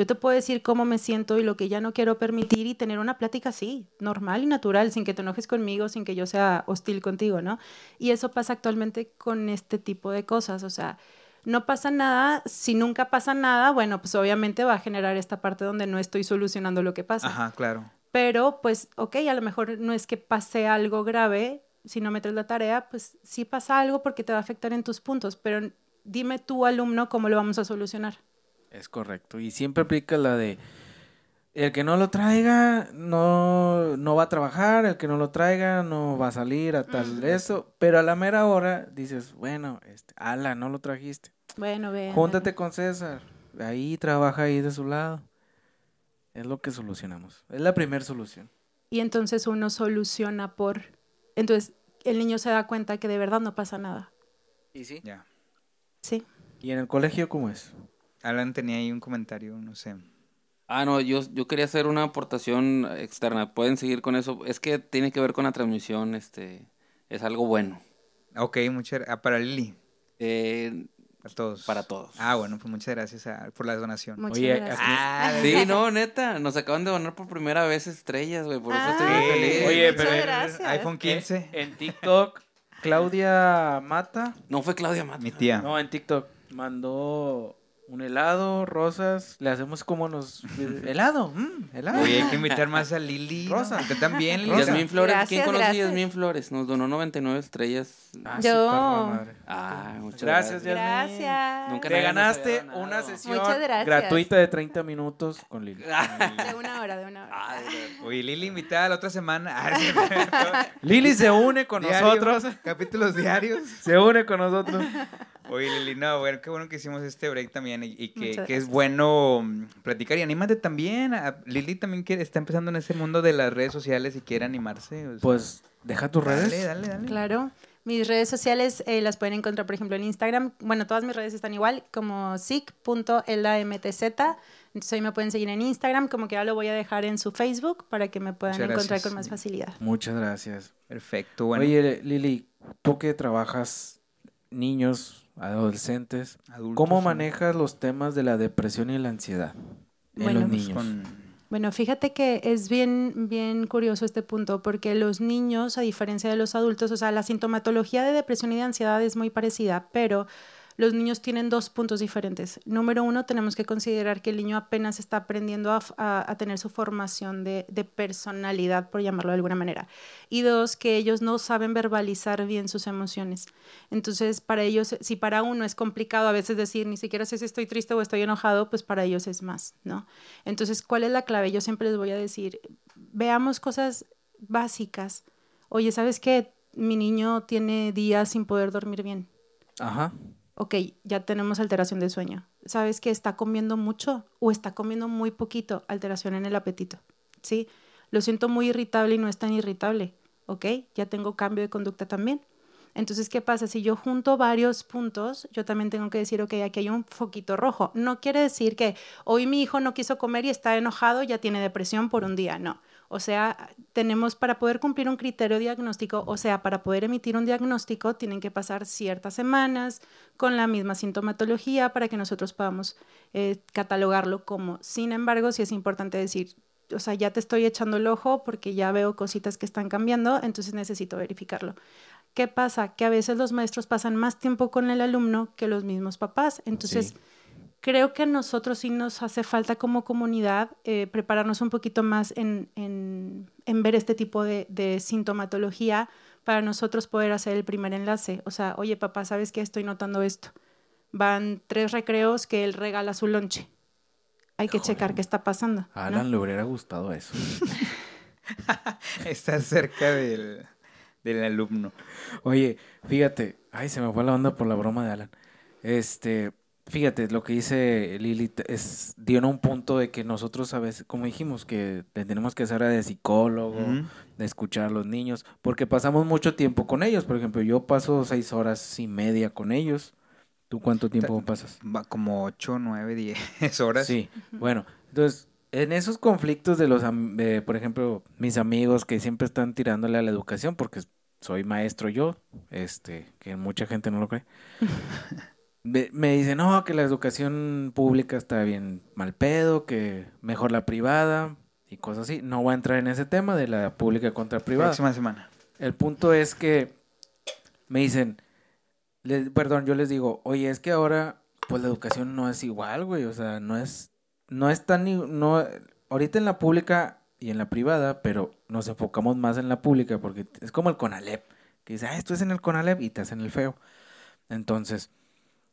Yo te puedo decir cómo me siento y lo que ya no quiero permitir y tener una plática así, normal y natural, sin que te enojes conmigo, sin que yo sea hostil contigo, ¿no? Y eso pasa actualmente con este tipo de cosas, o sea, no pasa nada, si nunca pasa nada, bueno, pues obviamente va a generar esta parte donde no estoy solucionando lo que pasa. Ajá, claro. Pero pues, ok, a lo mejor no es que pase algo grave, si no metes la tarea, pues sí pasa algo porque te va a afectar en tus puntos, pero dime tú, alumno, cómo lo vamos a solucionar. Es correcto. Y siempre aplica la de el que no lo traiga no, no va a trabajar, el que no lo traiga no va a salir a tal eso, pero a la mera hora dices, bueno, este, ala, no lo trajiste. Bueno, ve. Júntate con César, ahí trabaja ahí de su lado. Es lo que solucionamos. Es la primera solución. Y entonces uno soluciona por entonces el niño se da cuenta que de verdad no pasa nada. ¿Y sí? Ya. Sí. ¿Y en el colegio cómo es? Alan tenía ahí un comentario, no sé. Ah, no, yo, yo quería hacer una aportación externa. Pueden seguir con eso. Es que tiene que ver con la transmisión, este, es algo bueno. Ok, muchas ah, para Lili. Eh, para todos. Para todos. Ah, bueno, pues muchas gracias por la donación. Muchas gracias. Ah, sí, no, neta, nos acaban de donar por primera vez estrellas, güey, por eso estoy muy feliz. Oye, pero gracias. iPhone 15. En TikTok, Claudia Mata. No fue Claudia Mata. Mi tía. No, en TikTok mandó un helado, rosas, le hacemos como nos... helado, mm, helado. Oye, hay que invitar más a Lili. Rosa. Usted también, Lili. Yasmín Flores, Gracias, ¿quién conoce a. Yasmín Flores? Nos donó 99 estrellas. Ah, Yo. Ah, muchas Gracias, gracias. Yasmín. Gracias. Nunca Te ganaste una sesión gratuita de 30 minutos con Lili. De una hora, de una hora. Ah, de. Oye, Lili invitada la otra semana. Ah. Lili se une con Diario, nosotros. Capítulos diarios. Se une con nosotros. Oye, Lili, no, bueno, qué bueno que hicimos este break también y, y que, que es bueno mm, platicar. Y anímate también. a- Lili también quiere, está empezando en ese mundo de las redes sociales y quiere animarse. o sea, Pues, deja tus dale, redes. dale, dale. Claro. Mis redes sociales eh, las pueden encontrar, por ejemplo, en Instagram. Bueno, todas mis redes están igual, como sic.lamtz. Entonces ahí me pueden seguir en Instagram, como que ya lo voy a dejar en su Facebook para que me puedan encontrar con más facilidad. Muchas gracias. Perfecto, bueno. Oye, Lili, tú que trabajas niños, adolescentes, adultos, ¿cómo manejas los temas de la depresión y la ansiedad en Bueno, los pues, niños? Con- Bueno, fíjate que es bien, bien curioso este punto, porque los niños, a diferencia de los adultos, o sea, la sintomatología de depresión y de ansiedad es muy parecida, pero los niños tienen dos puntos diferentes. Número uno, tenemos que considerar que el niño apenas está aprendiendo a, tener su formación de, de personalidad, por llamarlo de alguna manera. Y dos, que ellos no saben verbalizar bien sus emociones. Entonces, para ellos, si para uno es complicado a veces decir ni siquiera sé si estoy triste o estoy enojado, pues para ellos es más, ¿no? Entonces, ¿cuál es la clave? Yo siempre les voy a decir, veamos cosas básicas. Oye, ¿sabes qué? Mi niño tiene días sin poder dormir bien. Ajá. Ok, ya tenemos alteración de sueño. ¿Sabes que está comiendo mucho o está comiendo muy poquito? Alteración en el apetito. ¿Sí? Lo siento muy irritable y no es tan irritable. Ok, ya tengo cambio de conducta también. Entonces, ¿qué pasa? Si yo junto varios puntos, yo también tengo que decir, ok, aquí hay un foquito rojo. No quiere decir que hoy mi hijo no quiso comer y está enojado, ya tiene depresión por un día. No. O sea, tenemos para poder cumplir un criterio diagnóstico, o sea, para poder emitir un diagnóstico, tienen que pasar ciertas semanas con la misma sintomatología para que nosotros podamos eh, catalogarlo como. Sin embargo, sí es importante decir, o sea, ya te estoy echando el ojo porque ya veo cositas que están cambiando, entonces necesito verificarlo. ¿Qué pasa? Que a veces los maestros pasan más tiempo con el alumno que los mismos papás. Entonces. Creo que a nosotros sí nos hace falta como comunidad eh, prepararnos un poquito más en, en- en ver este tipo de, de sintomatología para nosotros poder hacer el primer enlace. O sea, oye papá, ¿sabes qué? Estoy notando esto. Van tres recreos que él regala su lonche. Hay que checar qué está pasando. A ¿no? Alan le hubiera gustado eso. Está cerca del, del alumno. Oye, fíjate, ay, se me fue la onda por la broma de Alan. Este, fíjate, lo que dice Lili es dio en un punto de que nosotros a veces, como dijimos, que te- tenemos que hacer de psicólogo, de escuchar a los niños, porque pasamos mucho tiempo con ellos. Por ejemplo, yo paso seis horas y media con ellos. ¿Tú cuánto tiempo pasas? Va como 8, 9, 10 horas. Sí, bueno, entonces, en esos conflictos de los, am- de, por ejemplo, mis amigos que siempre están tirándole a la educación, porque soy maestro yo, este, que mucha gente no lo cree. me dicen, no, que la educación pública está bien mal pedo, que mejor la privada y cosas así. No voy a entrar en ese tema de la pública contra privada. Próxima semana. El punto es que me dicen, perdón, yo les digo, oye, es que ahora, pues la educación no es igual, güey, o sea, no es, no es tan, no, ahorita en la pública y en la privada, pero nos enfocamos más en la pública porque es como el CONALEP, que dice, ah, esto es en el CONALEP y te hacen el feo. Entonces,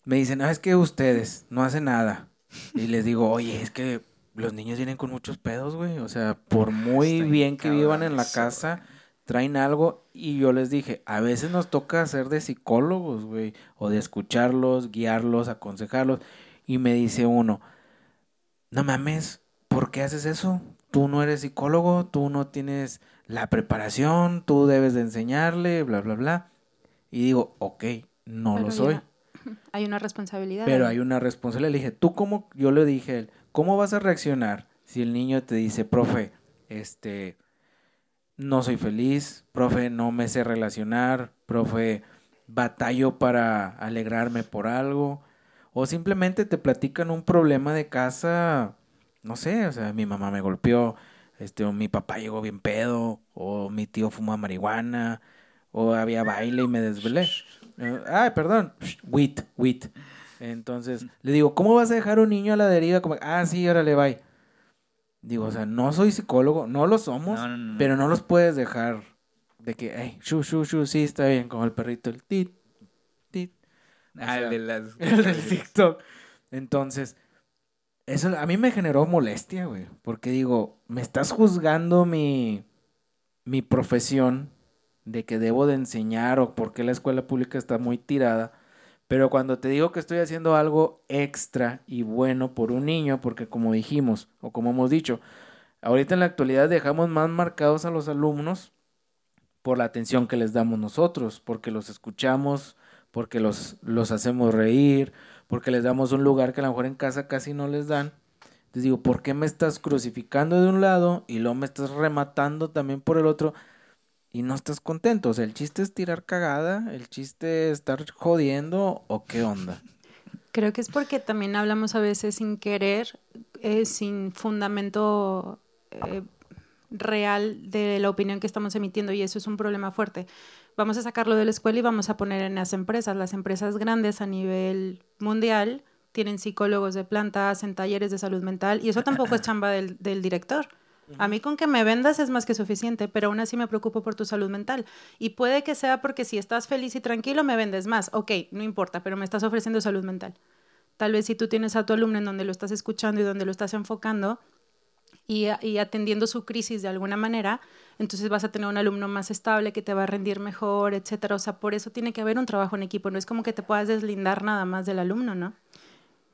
me dicen, ah, es que ustedes no hacen nada. Y les digo, oye, es que los niños vienen con muchos pedos, güey. O sea, por muy bien que vivan en la casa, traen algo. Y yo les dije, a veces nos toca hacer de psicólogos, güey. O de escucharlos, guiarlos, aconsejarlos. Y me dice uno, no mames, ¿por qué haces eso? Tú no eres psicólogo, tú no tienes la preparación, tú debes de enseñarle, bla, bla, bla. Y digo, ok, no lo soy. Hay una responsabilidad. Pero hay una responsabilidad. Le dije, ¿tú cómo? Yo le dije, ¿cómo vas a reaccionar si el niño te dice, profe, este, no soy feliz, profe, no me sé relacionar, profe, batallo para alegrarme por algo? O simplemente te platican un problema de casa, no sé, o sea, mi mamá me golpeó, este, o mi papá llegó bien pedo, o mi tío fuma marihuana, o había baile y me desvelé. Ay, perdón, wit, wit. Entonces, le digo, ¿cómo vas a dejar un niño a la deriva? Como, ah, sí, órale, bye. Digo, o sea, no soy psicólogo, no lo somos, pero no los puedes dejar de que, hey, shu, shu, shu, sí, está bien, como el perrito, el tit, tit. Ah, el de las... El del TikTok. Entonces, eso a mí me generó molestia, güey, porque digo, me estás juzgando mi, mi profesión de que debo de enseñar o por qué la escuela pública está muy tirada. Pero cuando te digo que estoy haciendo algo extra y bueno por un niño, porque como dijimos o como hemos dicho, ahorita en la actualidad dejamos más marcados a los alumnos por la atención que les damos nosotros, porque los escuchamos, porque los, los hacemos reír, porque les damos un lugar que a lo mejor en casa casi no les dan. Entonces digo, ¿por qué me estás crucificando de un lado y luego me estás rematando también por el otro? Y no estás contento. O sea, el chiste es tirar cagada, el chiste es estar jodiendo o qué onda. Creo que es porque también hablamos a veces sin querer, eh, sin fundamento eh, real de la opinión que estamos emitiendo y eso es un problema fuerte. Vamos a sacarlo de la escuela y vamos a poner en las empresas. Las empresas grandes a nivel mundial tienen psicólogos de planta, hacen talleres de salud mental y eso tampoco es chamba del, del director. A mí con que me vendas es más que suficiente, pero aún así me preocupo por tu salud mental. Y puede que sea porque si estás feliz y tranquilo me vendes más. Ok, no importa, pero me estás ofreciendo salud mental. Tal vez si tú tienes a tu alumno en donde lo estás escuchando y donde lo estás enfocando y, y atendiendo su crisis de alguna manera, entonces vas a tener un alumno más estable que te va a rendir mejor, etcétera. O sea, por eso tiene que haber un trabajo en equipo. No es como que te puedas deslindar nada más del alumno, ¿no?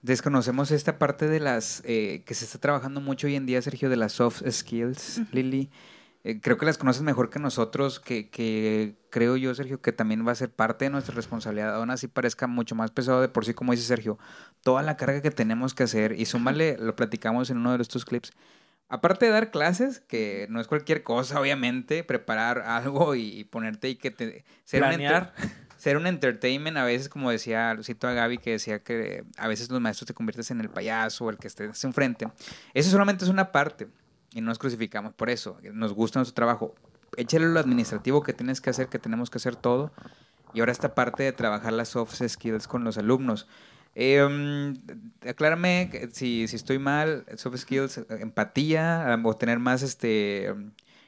Desconocemos esta parte de las eh, que se está trabajando mucho hoy en día, Sergio, de las soft skills, Lili. Eh, creo que las conoces mejor que nosotros, que, que, creo yo, Sergio, que también va a ser parte de nuestra responsabilidad. Aún así parezca mucho más pesado de por sí, como dice Sergio, toda la carga que tenemos que hacer. Y súmale, lo platicamos en uno de estos clips. Aparte de dar clases, que no es cualquier cosa, obviamente, preparar algo y, ponerte y que te... Planear ser un entertainment, a veces, como decía, cito a Gaby, que decía que a veces los maestros te conviertes en el payaso o el que estés enfrente. Eso solamente es una parte y no nos crucificamos por eso. Nos gusta nuestro trabajo. Échale lo administrativo que tienes que hacer, que tenemos que hacer todo. Y ahora esta parte de trabajar las soft skills con los alumnos. Eh, aclárame si, si estoy mal, soft skills, empatía, o tener más este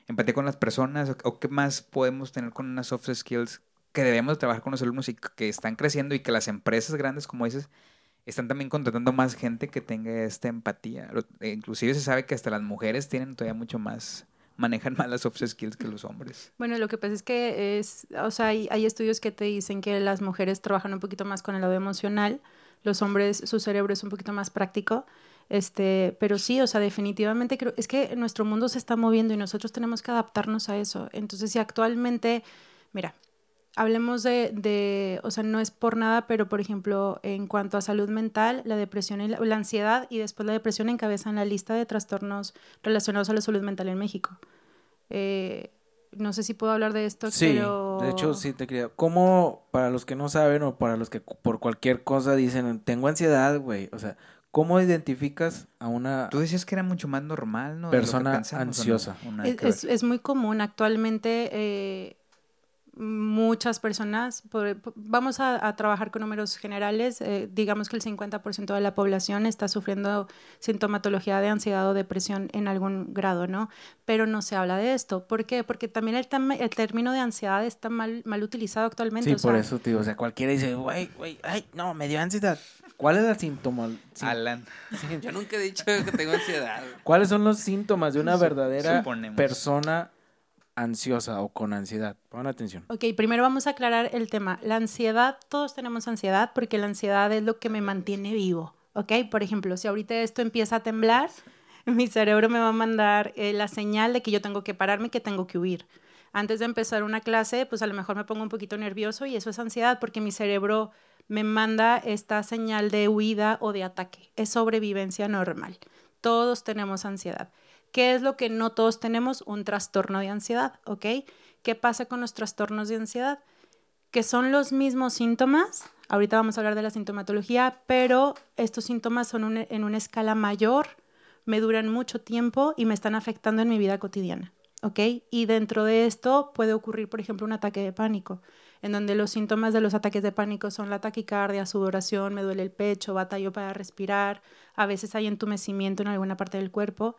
empatía con las personas, o qué más podemos tener con unas soft skills que debemos trabajar con los alumnos y que están creciendo y que las empresas grandes, como dices, están también contratando más gente que tenga esta empatía. Eh, inclusive se sabe que hasta las mujeres tienen todavía mucho más manejan más las soft skills que los hombres. Bueno, lo que pasa es que es, o sea, hay, hay, estudios que te dicen que las mujeres trabajan un poquito más con el lado emocional, los hombres, su cerebro es un poquito más práctico, este, pero sí, o sea, definitivamente creo, es que nuestro mundo se está moviendo y nosotros tenemos que adaptarnos a eso. Entonces, si actualmente, mira, hablemos de, de, o sea, no es por nada, pero por ejemplo, en cuanto a salud mental, la depresión y la, ansiedad y después la depresión encabezan la lista de trastornos relacionados a la salud mental en México. Eh, no sé si puedo hablar de esto, sí, pero... de hecho sí te quería. ¿Cómo, para los que no saben o para los que por cualquier cosa dicen, tengo ansiedad, güey? O sea, ¿cómo identificas a una... Tú decías que era mucho más normal, ¿no? Persona ansiosa. es, es, muy común. Actualmente... Eh, muchas personas, vamos a, trabajar con números generales, eh, digamos que el 50% de la población está sufriendo sintomatología de ansiedad o depresión en algún grado, ¿no? Pero no se habla de esto. ¿Por qué? Porque también el, el término de ansiedad está mal, mal utilizado actualmente. Sí, por eso, tío. O sea, cualquiera dice, güey, güey, ay, no, me dio ansiedad. ¿Cuál es el síntoma? Alan. yo nunca he dicho que tengo ansiedad. ¿Cuáles son los síntomas de una verdadera persona ansiosa o con ansiedad. Pon atención. Ok, primero vamos a aclarar el tema. La ansiedad, todos tenemos ansiedad porque la ansiedad es lo que me mantiene vivo. Ok, por ejemplo, si ahorita esto empieza a temblar, mi cerebro me va a mandar eh, la señal de que yo tengo que pararme, que tengo que huir. Antes de empezar una clase, pues a lo mejor me pongo un poquito nervioso y eso es ansiedad porque mi cerebro me manda esta señal de huida o de ataque. Es sobrevivencia normal. Todos tenemos ansiedad. ¿Qué es lo que no todos tenemos? Un trastorno de ansiedad, ¿ok? ¿Qué pasa con los trastornos de ansiedad? Que son los mismos síntomas, ahorita vamos a hablar de la sintomatología, pero estos síntomas son en una escala mayor, me duran mucho tiempo y me están afectando en mi vida cotidiana, ¿ok? Y dentro de esto puede ocurrir, por ejemplo, un ataque de pánico, en donde los síntomas de los ataques de pánico son la taquicardia, sudoración, me duele el pecho, batallo para respirar, a veces hay entumecimiento en alguna parte del cuerpo,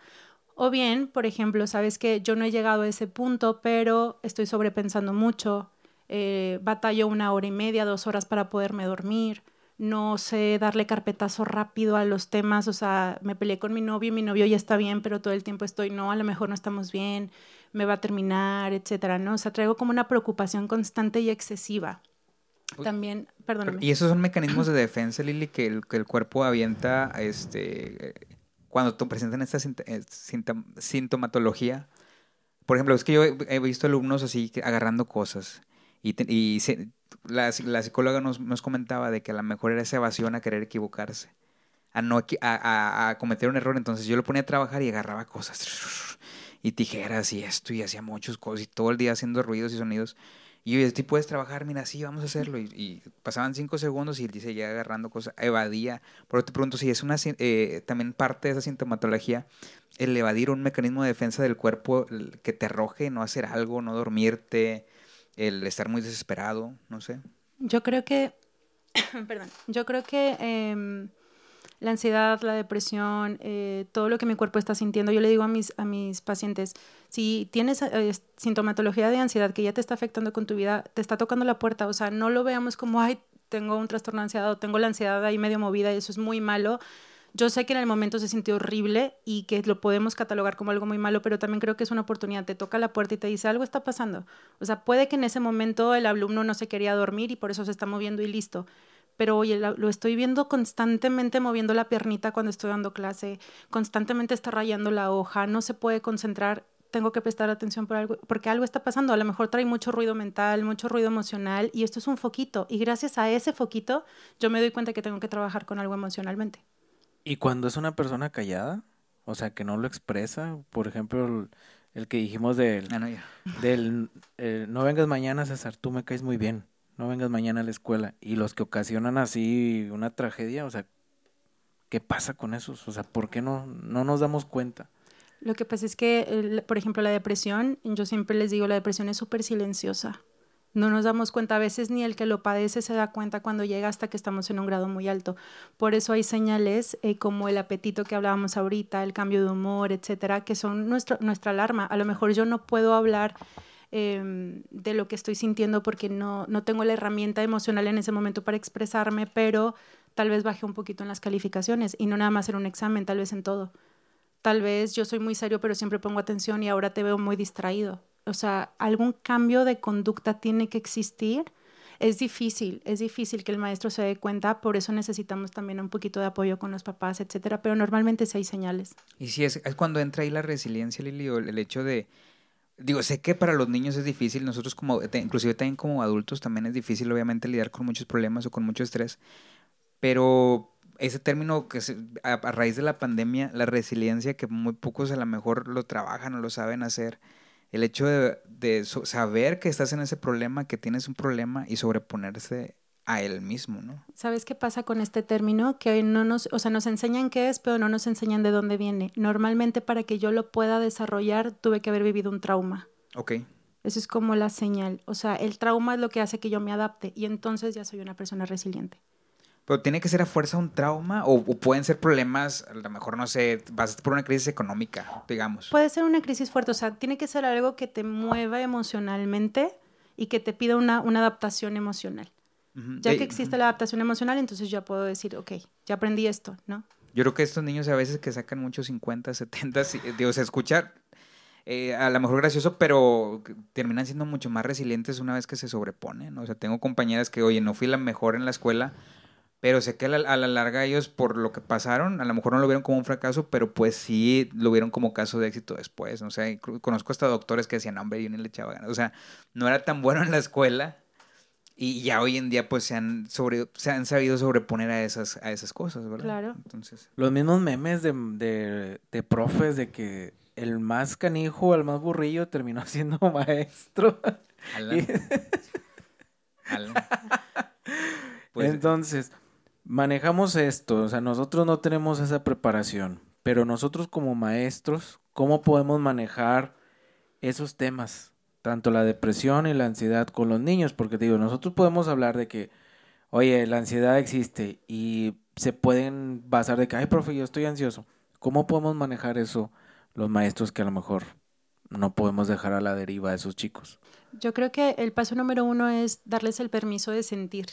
o bien, por ejemplo, sabes que yo no he llegado a ese punto, pero estoy sobrepensando mucho, eh, batallo una hora y media, dos horas para poderme dormir, no sé darle carpetazo rápido a los temas, o sea, me peleé con mi novio y mi novio ya está bien, pero todo el tiempo estoy, no, a lo mejor no estamos bien, me va a terminar, etcétera, ¿no? O sea, traigo como una preocupación constante y excesiva. También, perdóname. Y esos son mecanismos de defensa, Lili, que el, que el cuerpo avienta, este, cuando presentan esta eh, sintomatología, por ejemplo, es que yo he visto alumnos así agarrando cosas y, y la, la, psicóloga nos, nos, comentaba de que a lo mejor era esa evasión a querer equivocarse, a, no, a, a, cometer un error. Entonces yo lo ponía a trabajar y agarraba cosas y tijeras y esto y hacía muchas cosas y todo el día haciendo ruidos y sonidos. Y yo, tú puedes trabajar, mira, sí, vamos a hacerlo. Y, pasaban cinco segundos y él dice, ya agarrando cosas, evadía. Por te pregunto si es una eh, también parte de esa sintomatología, el evadir un mecanismo de defensa del cuerpo que te arroje, no hacer algo, no dormirte, el estar muy desesperado, no sé. Yo creo que, perdón, yo creo que em, la ansiedad, la depresión, eh, todo lo que mi cuerpo está sintiendo, yo le digo a mis, a mis pacientes, si tienes eh, sintomatología de ansiedad que ya te está afectando con tu vida, te está tocando la puerta, o sea, no lo veamos como, ay, tengo un trastorno de ansiedad o tengo la ansiedad ahí medio movida y eso es muy malo. Yo sé que en el momento se sintió horrible y que lo podemos catalogar como algo muy malo, pero también creo que es una oportunidad. Te toca la puerta y te dice, algo está pasando. O sea, puede que en ese momento el alumno no se quería dormir y por eso se está moviendo y listo pero oye, lo estoy viendo constantemente moviendo la piernita cuando estoy dando clase, constantemente está rayando la hoja, no se puede concentrar, tengo que prestar atención por algo, porque algo está pasando, a lo mejor trae mucho ruido mental, mucho ruido emocional, y esto es un foquito, y gracias a ese foquito yo me doy cuenta que tengo que trabajar con algo emocionalmente. ¿Y cuando es una persona callada? O sea, que no lo expresa, por ejemplo, el, que dijimos del, ah, no, del eh, no vengas mañana, César, tú me caes muy bien no vengas mañana a la escuela. Y los que ocasionan así una tragedia, o sea, ¿qué pasa con esos? O sea, ¿por qué no, no nos damos cuenta? Lo que pasa es que, por ejemplo, la depresión, yo siempre les digo, la depresión es súper silenciosa. No nos damos cuenta, a veces ni el que lo padece se da cuenta cuando llega hasta que estamos en un grado muy alto. Por eso hay señales eh, como el apetito que hablábamos ahorita, el cambio de humor, etcétera, que son nuestra alarma. A lo mejor yo no puedo hablar Em, de lo que estoy sintiendo porque no, no tengo la herramienta emocional en ese momento para expresarme, pero tal vez baje un poquito en las calificaciones y no nada más en un examen, tal vez en todo. Tal vez yo soy muy serio, pero siempre pongo atención y ahora te veo muy distraído. O sea, algún cambio de conducta tiene que existir. Es difícil, es difícil que el maestro se dé cuenta, por eso necesitamos también un poquito de apoyo con los papás, etcétera, pero normalmente sí hay señales. Y sí, es, cuando entra ahí la resiliencia, Lili, o el hecho de, Digo, sé que para los niños es difícil, nosotros como, inclusive también como adultos también es difícil obviamente lidiar con muchos problemas o con mucho estrés, pero ese término que a, raíz de la pandemia, la resiliencia, que muy pocos a lo mejor lo trabajan o lo saben hacer, el hecho de, saber que estás en ese problema, que tienes un problema y sobreponerse a él mismo, ¿no? ¿Sabes qué pasa con este término? Que no nos, o sea, nos enseñan qué es, pero no nos enseñan de dónde viene. Normalmente para que yo lo pueda desarrollar tuve que haber vivido un trauma. Ok. Eso es como la señal. O sea, el trauma es lo que hace que yo me adapte y entonces ya soy una persona resiliente. Pero tiene que ser a fuerza un trauma o, pueden ser problemas, a lo mejor no sé, vas por una crisis económica, digamos. Puede ser una crisis fuerte, o sea, tiene que ser algo que te mueva emocionalmente y que te pida una, una adaptación emocional. Ya que existe la adaptación emocional, entonces ya puedo decir, ok, ya aprendí esto, ¿no? Yo creo que estos niños a veces que sacan muchos 50, 70, digo, se escucha eh, a lo mejor gracioso, pero terminan siendo mucho más resilientes una vez que se sobreponen. O sea, tengo compañeras que, oye, no fui la mejor en la escuela, pero sé que a la, larga ellos, por lo que pasaron, a lo mejor no lo vieron como un fracaso, pero pues sí lo vieron como caso de éxito después. O sea, conozco hasta doctores que decían, hombre, yo ni le echaba ganas. O sea, no era tan bueno en la escuela y ya hoy en día pues se han, sobre, se han sabido sobreponer a esas, a esas cosas, ¿verdad? Claro. Entonces... Los mismos memes de, de, de profes de que el más canijo, el más burrillo terminó siendo maestro. Pues, Entonces manejamos esto, o sea, nosotros no tenemos esa preparación, pero nosotros como maestros, ¿cómo podemos manejar esos temas? Tanto la depresión y la ansiedad con los niños, porque te digo, nosotros podemos hablar de que, oye, la ansiedad existe y se pueden basar de que, ay, profe, yo estoy ansioso. ¿Cómo podemos manejar eso los maestros que a lo mejor no podemos dejar a la deriva a esos chicos? Yo creo que el paso número uno es darles el permiso de sentir.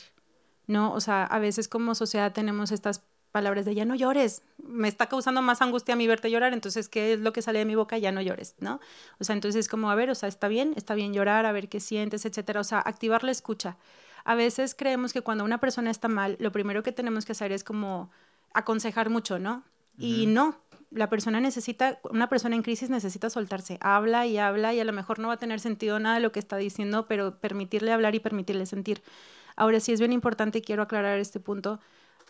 ¿No? O sea, a veces como sociedad tenemos estas palabras de ya no llores, me está causando más angustia a mí verte llorar, entonces, ¿qué es lo que sale de mi boca? Ya no llores, ¿no? O sea, entonces como, a ver, o sea, está bien, está bien llorar, a ver qué sientes, etcétera, o sea, activar la escucha. A veces creemos que cuando una persona está mal, lo primero que tenemos que hacer es como aconsejar mucho, ¿no? Y no, la persona necesita, una persona en crisis necesita soltarse, habla y habla y a lo mejor no va a tener sentido nada de lo que está diciendo, pero permitirle hablar y permitirle sentir. Ahora sí es bien importante y quiero aclarar este punto.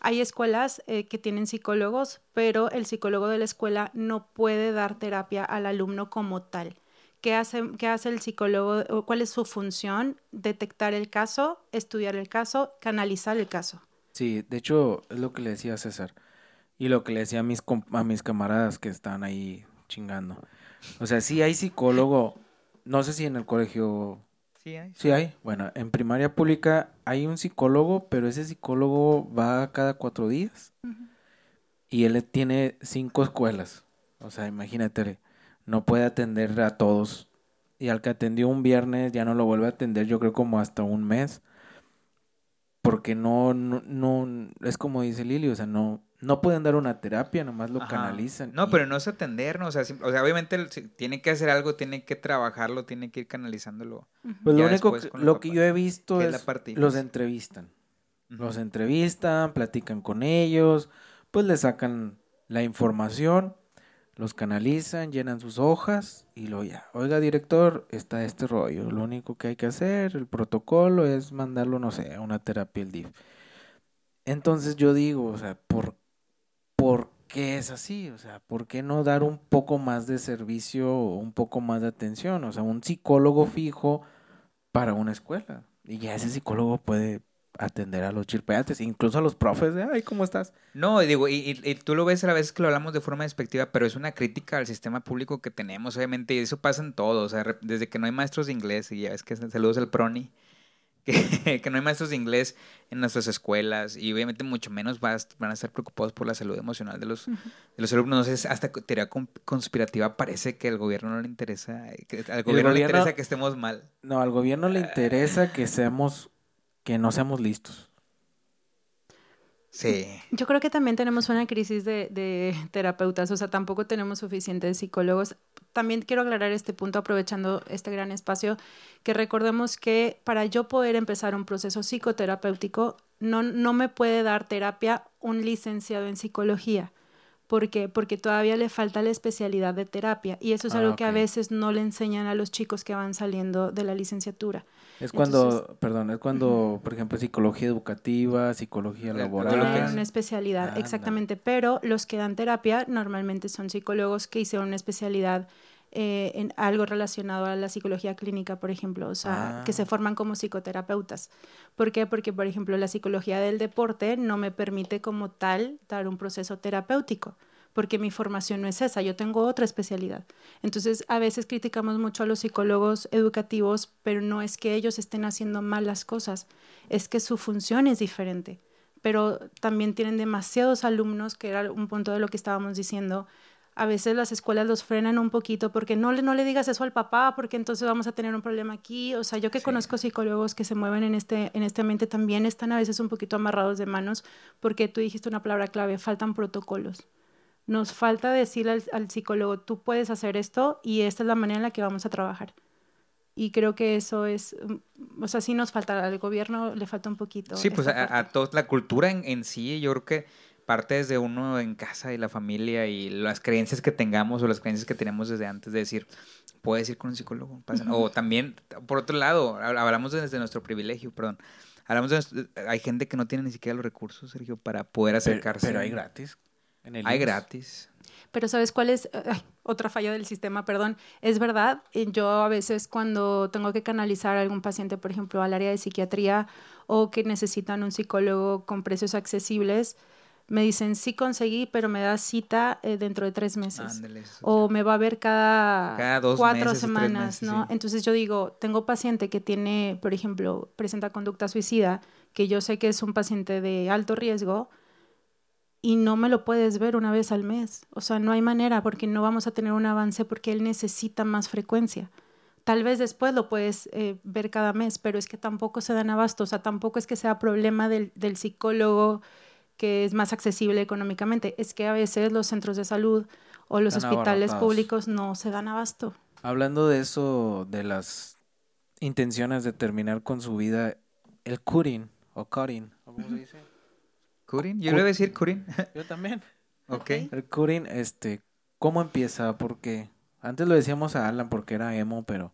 Hay escuelas eh, que tienen psicólogos, pero el psicólogo de la escuela no puede dar terapia al alumno como tal. ¿Qué hace, qué hace el psicólogo? ¿Cuál es su función? Detectar el caso, estudiar el caso, canalizar el caso. Sí, de hecho es lo que le decía César y lo que le decía a mis, a mis camaradas que están ahí chingando. O sea, sí hay psicólogo, no sé si en el colegio Sí hay. Bueno, en primaria pública hay un psicólogo, pero ese psicólogo va cada cuatro días. Y él tiene cinco escuelas. O sea, imagínate, no puede atender a todos. Y al que atendió un viernes ya no lo vuelve a atender, yo creo como hasta un mes. Porque no, no, no es como dice Lili, o sea, no, no pueden dar una terapia, nomás lo canalizan. No, pero no es atendernos, o sea, o sea, obviamente tiene que hacer algo, tiene que trabajarlo, tiene que ir canalizándolo. Pues lo único que, lo que yo he visto es, los entrevistan. Los entrevistan, platican con ellos, pues le sacan la información, los canalizan, llenan sus hojas y lo ya. Oiga, director, está este rollo. Lo único que hay que hacer, el protocolo es mandarlo, no sé, a una terapia el DIF. Entonces yo digo, o sea, ¿por ¿por qué es así? O sea, ¿por qué no dar un poco más de servicio un poco más de atención? O sea, un psicólogo fijo para una escuela. Y ya ese psicólogo puede atender a los chirpeantes, incluso a los profes ay, ¿cómo estás? No, digo, y, y, tú lo ves a la vez que lo hablamos de forma despectiva, pero es una crítica al sistema público que tenemos, obviamente, y eso pasa en todo, o sea, desde que no hay maestros de inglés, y ya es que saludos al PRONI, que, no hay maestros de inglés en nuestras escuelas y obviamente mucho menos van a estar preocupados por la salud emocional de los, de los alumnos. No sé, hasta teoría conspirativa parece que al gobierno no le interesa, que al gobierno, le interesa que estemos mal. No, al gobierno le interesa que seamos, que no seamos listos. Yo creo que también tenemos una crisis de, de, terapeutas, o sea, tampoco tenemos suficientes psicólogos. También quiero aclarar este punto aprovechando este gran espacio, que recordemos que para yo poder empezar un proceso psicoterapéutico, no, no me puede dar terapia un licenciado en psicología. ¿Por qué? Porque todavía le falta la especialidad de terapia y eso es algo ah, que a veces no le enseñan a los chicos que van saliendo de la licenciatura. Es cuando, perdón, es cuando, por ejemplo, psicología educativa, psicología laboral. una especialidad, ah, exactamente. Pero los que dan terapia normalmente son psicólogos que hicieron una especialidad eh, en algo relacionado a la psicología clínica, por ejemplo, o sea, que se ah. forman como psicoterapeutas. ¿Por qué? Porque, por ejemplo, la psicología del deporte no me permite como tal dar un proceso terapéutico porque mi formación no es esa, yo tengo otra especialidad. Entonces, a veces criticamos mucho a los psicólogos educativos, pero no es que ellos estén haciendo mal las cosas, es que su función es diferente. Pero también tienen demasiados alumnos, que era un punto de lo que estábamos diciendo, a veces las escuelas los frenan un poquito porque no le, no le digas eso al papá porque entonces vamos a tener un problema aquí. O sea, yo que conozco psicólogos que se mueven en este, en este ambiente también están a veces un poquito amarrados de manos porque tú dijiste una palabra clave, faltan protocolos. Nos falta decirle al, psicólogo, tú puedes hacer esto y esta es la manera en la que vamos a trabajar. Y creo que eso es, mm, o sea, sí nos falta, al gobierno le falta un poquito. Sí, pues a, toda la cultura en, en sí, yo creo que parte desde uno en casa y la familia y las creencias que tengamos o las creencias que tenemos desde antes de decir, puedes ir con un psicólogo. O también, por otro lado, hablamos desde nuestro privilegio, perdón. Hablamos de, hay gente que no tiene ni siquiera los recursos, Sergio, para poder acercarse. Pero, hay gratis. hay gratis. Pero ¿sabes cuál es? otra falla del sistema, perdón. Es verdad, yo a veces cuando tengo que canalizar a algún paciente, por ejemplo, al área de psiquiatría o que necesitan un psicólogo con precios accesibles, me dicen, sí conseguí, pero me da cita eh, dentro de tres meses. o me va a ver cada, cuatro semanas, ¿no? Entonces yo digo, tengo paciente que tiene, por ejemplo, presenta conducta suicida, que yo sé que es un paciente de alto riesgo, y no me lo puedes ver una vez al mes. O sea, no hay manera porque no vamos a tener un avance porque él necesita más frecuencia. Tal vez después lo puedes eh, ver cada mes, pero es que tampoco se dan abasto, o sea, tampoco es que sea problema del, del psicólogo que es más accesible económicamente. Es que a veces los centros de salud o los hospitales públicos no se dan abasto. Hablando de eso, de las intenciones de terminar con su vida, el cutting o cutting, ¿cómo se dice? ¿Cutting? Yo le voy a decir cutting. Yo también. ok. El cutting, este, ¿cómo empieza? Porque antes lo decíamos a Alan porque era emo, pero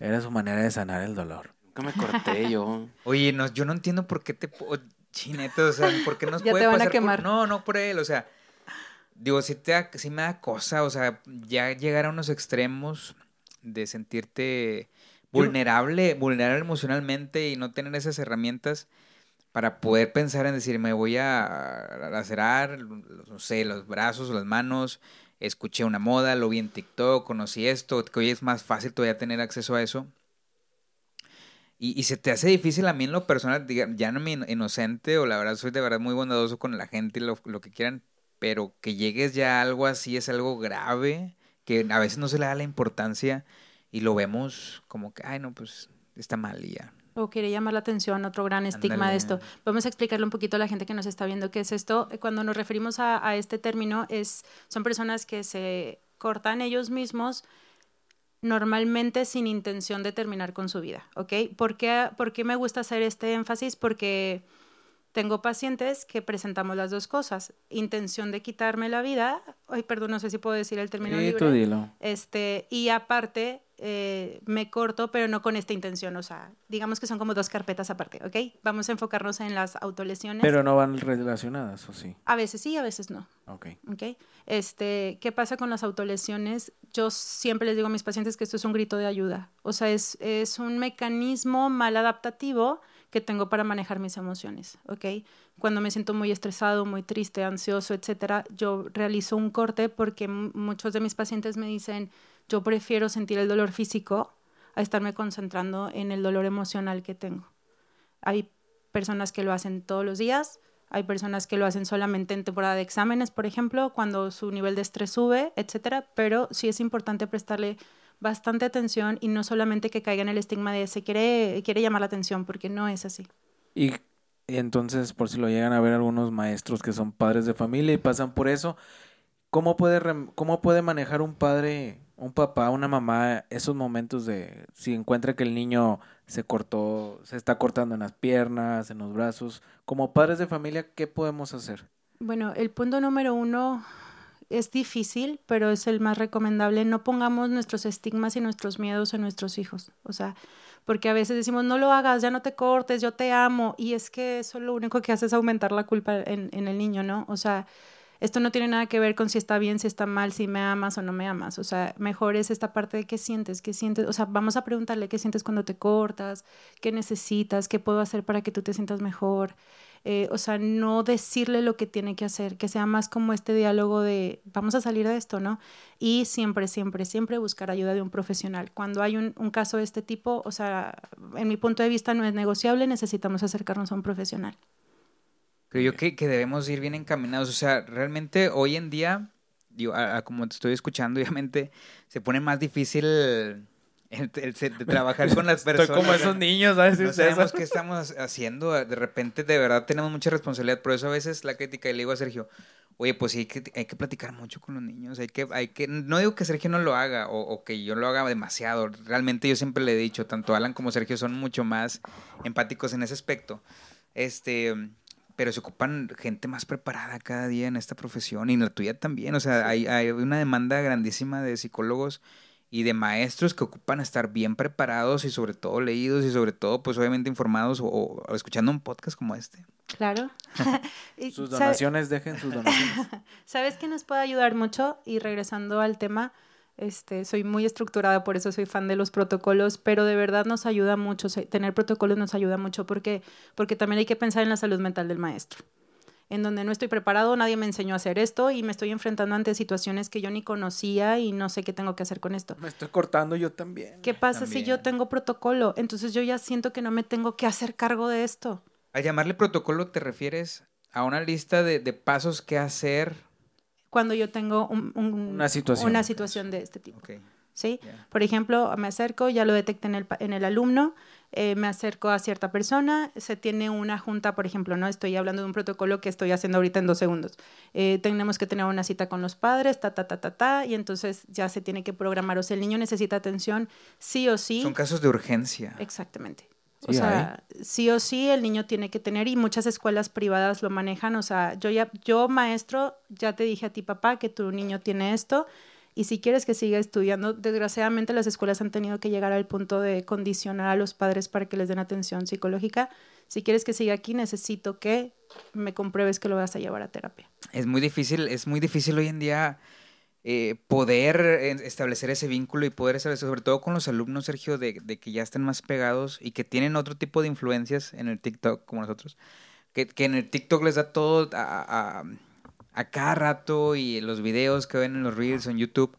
era su manera de sanar el dolor. Nunca me corté yo. Oye, no, yo no entiendo por qué te Chineto, o sea, ¿por qué nos ya puede te van pasar a quemar. No, no por él, o sea, digo, si te si me da cosa, o sea, ya llegar a unos extremos de sentirte vulnerable, vulnerable emocionalmente y no tener esas herramientas para poder pensar en decir, me voy a lacerar, no sé, los brazos las manos, escuché una moda, lo vi en TikTok, conocí esto, que hoy es más fácil todavía tener acceso a eso. Y, y, se te hace difícil a mí en lo personal, ya no me inocente o la verdad soy de verdad muy bondadoso con la gente y lo, lo, que quieran, pero que llegues ya a algo así es algo grave, que a veces no se le da la importancia y lo vemos como que, ay, no, pues está mal y ya. O quiere llamar la atención, otro gran estigma de esto. Vamos a explicarle un poquito a la gente que nos está viendo qué es esto. Cuando nos referimos a, a este término, es, son personas que se cortan ellos mismos normalmente sin intención de terminar con su vida, ¿ok? ¿Por qué, ¿Por qué me gusta hacer este énfasis? Porque tengo pacientes que presentamos las dos cosas, intención de quitarme la vida, ay, perdón, no sé si puedo decir el término sí, Tú dilo. Este, y aparte eh, me corto, pero no con esta intención, o sea, digamos que son como dos carpetas aparte, ¿ok? Vamos a enfocarnos en las autolesiones. Pero no van relacionadas, ¿o sí? A veces sí, a veces no. Ok. Ok. Este, ¿qué pasa con las autolesiones? Yo siempre les digo a mis pacientes que esto es un grito de ayuda, o sea, es, es un mecanismo mal adaptativo que tengo para manejar mis emociones, ¿ok? Cuando me siento muy estresado, muy triste, ansioso, etcétera, yo realizo un corte porque muchos de mis pacientes me dicen, yo prefiero sentir el dolor físico a estarme concentrando en el dolor emocional que tengo. Hay personas que lo hacen todos los días, hay personas que lo hacen solamente en temporada de exámenes, por ejemplo, cuando su nivel de estrés sube, etcétera, pero sí es importante prestarle bastante atención y no solamente que caiga en el estigma de se quiere, quiere llamar la atención, porque no es así. Y, y entonces, por si lo llegan a ver algunos maestros que son padres de familia y pasan por eso, ¿cómo puede, cómo puede manejar un padre un papá, una mamá, esos momentos de si encuentra que el niño se cortó, se está cortando en las piernas, en los brazos, como padres de familia, ¿qué podemos hacer? Bueno, el punto número uno es difícil, pero es el más recomendable. No pongamos nuestros estigmas y nuestros miedos en nuestros hijos. O sea, porque a veces decimos, no lo hagas, ya no te cortes, yo te amo. Y es que eso lo único que hace es aumentar la culpa en, en el niño, ¿no? O sea, esto no tiene nada que ver con si está bien, si está mal, si me amas o no me amas. O sea, mejor es esta parte de qué sientes, qué sientes. O sea, vamos a preguntarle qué sientes cuando te cortas, qué necesitas, qué puedo hacer para que tú te sientas mejor. Eh, o sea, no decirle lo que tiene que hacer, que sea más como este diálogo de vamos a salir de esto, ¿no? Y siempre, siempre, siempre buscar ayuda de un profesional. Cuando hay un, caso de este tipo, o sea, en mi punto de vista no es negociable, necesitamos acercarnos a un profesional. Creo yo que, que debemos ir bien encaminados. O sea, realmente hoy en día, como te estoy escuchando, obviamente se pone más difícil el, trabajar con las personas. Estoy como esos niños, ¿sabes? No sabemos qué estamos haciendo. De repente, de verdad, tenemos mucha responsabilidad. Por eso a veces la crítica, y le digo a Sergio, oye, pues sí, hay que, hay que platicar mucho con los niños. Hay que, hay que, no digo que Sergio no lo haga o, o, que yo lo haga demasiado. Realmente yo siempre le he dicho, tanto Alan como Sergio son mucho más empáticos en ese aspecto. Este, pero se ocupan gente más preparada cada día en esta profesión y en la tuya también. O sea, hay, hay una demanda grandísima de psicólogos y de maestros que ocupan estar bien preparados y sobre todo leídos y sobre todo pues obviamente informados o, escuchando un podcast como este. Claro. sus donaciones, dejen sus donaciones. ¿Sabes qué nos puede ayudar mucho? Y regresando al tema, este, soy muy estructurada, por eso soy fan de los protocolos, pero de verdad nos ayuda mucho, tener protocolos nos ayuda mucho porque, porque también hay que pensar en la salud mental del maestro en donde no estoy preparado, nadie me enseñó a hacer esto y me estoy enfrentando ante situaciones que yo ni conocía y no sé qué tengo que hacer con esto. Me estoy cortando yo también. ¿Qué pasa si yo tengo protocolo? Entonces yo ya siento que no me tengo que hacer cargo de esto. A llamarle protocolo te refieres a una lista de, pasos que hacer cuando yo tengo una, situación. una situación de este tipo. ¿Sí? Por ejemplo, me acerco, ya lo detecté en el, en el alumno, eh, me acerco a cierta persona, se tiene una junta, por ejemplo, ¿no? Estoy hablando de un protocolo que estoy haciendo ahorita en dos segundos. Eh, tenemos que tener una cita con los padres, ta, ta, ta, ta, ta, y entonces ya se tiene que programar. O sea, el niño necesita atención sí o sí. Son casos de urgencia. Exactamente. o sea, sí o sí el niño tiene que tener y muchas escuelas privadas lo manejan. O sea, yo ya, yo maestro, ya te dije a ti papá que tu niño tiene esto y si quieres que siga estudiando, desgraciadamente las escuelas han tenido que llegar al punto de condicionar a los padres para que les den atención psicológica. Si quieres que siga aquí, necesito que me compruebes que lo vas a llevar a terapia. Es muy difícil, es muy difícil hoy en día eh, poder eh, establecer ese vínculo y poder establecer, sobre todo con los alumnos, Sergio, de, que ya estén más pegados y que tienen otro tipo de influencias en el TikTok como nosotros. Que, en el TikTok les da todo a a cada rato y los videos que ven en los reels en YouTube,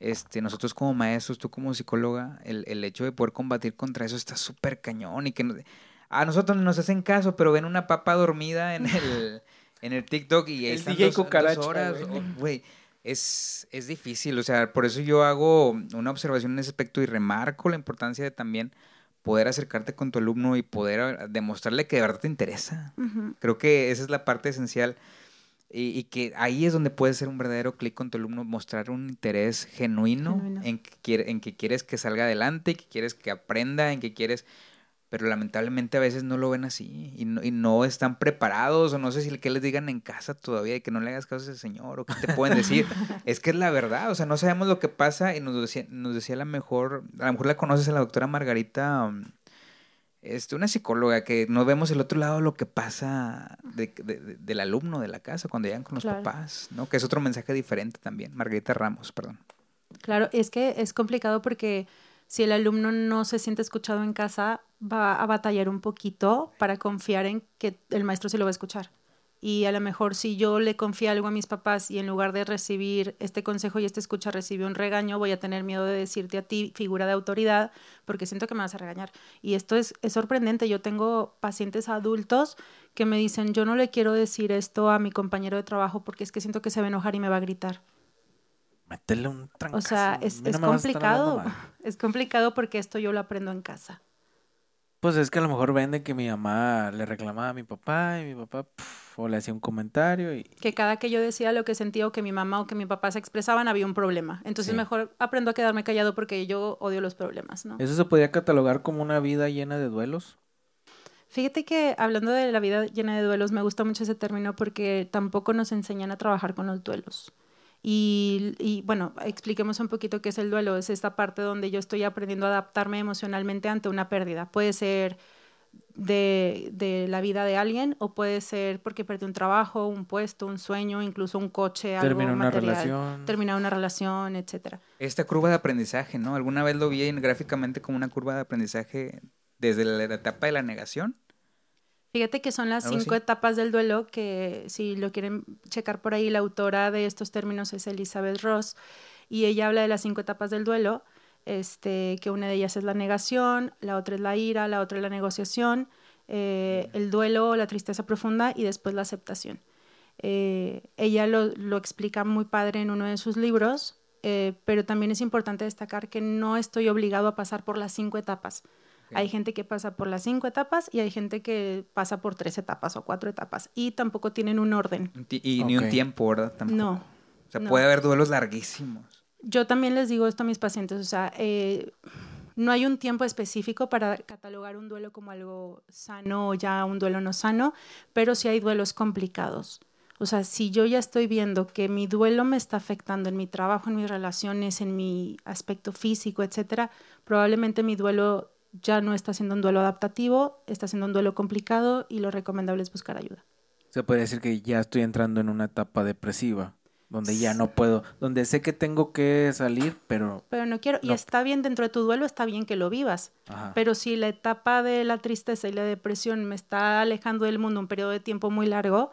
este, nosotros como maestros, tú como psicóloga, el, el hecho de poder combatir contra eso está súper cañón y que a nosotros nos hacen caso, pero ven una papa dormida en el, en el TikTok y ahí el están DJ dos, horas, güey. es, es difícil, o sea, por eso yo hago una observación en ese aspecto y remarco la importancia de también poder acercarte con tu alumno y poder demostrarle que de verdad te interesa. Creo que esa es la parte esencial y, que ahí es donde puede ser un verdadero clic con tu alumno, mostrar un interés genuino, En, que en que quieres que salga adelante, que quieres que aprenda, en que quieres... Pero lamentablemente a veces no lo ven así y no, y no están preparados o no sé si qué les digan en casa todavía de que no le hagas caso a ese señor o qué te pueden decir. es que es la verdad, o sea, no sabemos lo que pasa y nos decía, nos decía la mejor, a lo mejor la conoces a la doctora Margarita um, este, una psicóloga que no vemos el otro lado lo que pasa del alumno de la casa cuando llegan con los papás, ¿no? Que es otro mensaje diferente también. Margarita Ramos, perdón. Claro, es que es complicado porque si el alumno no se siente escuchado en casa, va a batallar un poquito para confiar en que el maestro se lo va a escuchar y a lo mejor si yo le confío algo a mis papás y en lugar de recibir este consejo y esta escucha recibió un regaño, voy a tener miedo de decirte a ti, figura de autoridad, porque siento que me vas a regañar. Y esto es, es sorprendente. Yo tengo pacientes adultos que me dicen, yo no le quiero decir esto a mi compañero de trabajo porque es que siento que se va a enojar y me va a gritar. Métele un trancazo. O sea, es, es complicado. Es complicado porque esto yo lo aprendo en casa. Pues es que a lo mejor vende que mi mamá le reclamaba a mi papá y mi papá o le hacía un comentario y... Que cada que yo decía lo que sentía o que mi mamá o que mi papá se expresaban había un problema. Entonces mejor aprendo a quedarme callado porque yo odio los problemas, ¿no? ¿Eso se podía catalogar como una vida llena de duelos? Fíjate que hablando de la vida llena de duelos, me gusta mucho ese término porque tampoco nos enseñan a trabajar con los duelos. Y, bueno, expliquemos un poquito qué es el duelo. Es esta parte donde yo estoy aprendiendo a adaptarme emocionalmente ante una pérdida. Puede ser de, de, la vida de alguien o puede ser porque perdió un trabajo, un puesto, un sueño, incluso un coche, algo terminar una material, relación. terminar una relación, etcétera. Esta curva de aprendizaje, ¿no? Alguna vez lo vi gráficamente como una curva de aprendizaje desde la etapa de la negación. Fíjate que son las cinco etapas del duelo que si lo quieren checar por ahí, la autora de estos términos es Elizabeth Ross y ella habla de las cinco etapas del duelo este, que una de ellas es la negación, la otra es la ira, la otra es la negociación, eh, el duelo, la tristeza profunda y después la aceptación. Eh, ella lo, lo, explica muy padre en uno de sus libros, eh, pero también es importante destacar que no estoy obligado a pasar por las cinco etapas. Hay gente que pasa por las cinco etapas y hay gente que pasa por tres etapas o cuatro etapas y tampoco tienen un orden. Y, ni un tiempo, ¿verdad? Tampoco. No. O sea, puede haber duelos larguísimos yo también les digo esto a mis pacientes, o sea, eh, no hay un tiempo específico para catalogar un duelo como algo sano o ya un duelo no sano, pero sí hay duelos complicados. O sea, si yo ya estoy viendo que mi duelo me está afectando en mi trabajo, en mis relaciones, en mi aspecto físico, etcétera, probablemente mi duelo ya no está siendo un duelo adaptativo, está siendo un duelo complicado y lo recomendable es buscar ayuda. Se puede decir que ya estoy entrando en una etapa depresiva donde ya no puedo, donde sé que tengo que salir, pero... Pero no quiero, y está bien dentro de tu duelo, está bien que lo vivas, pero si la etapa de la tristeza y la depresión me está alejando del mundo un periodo de tiempo muy largo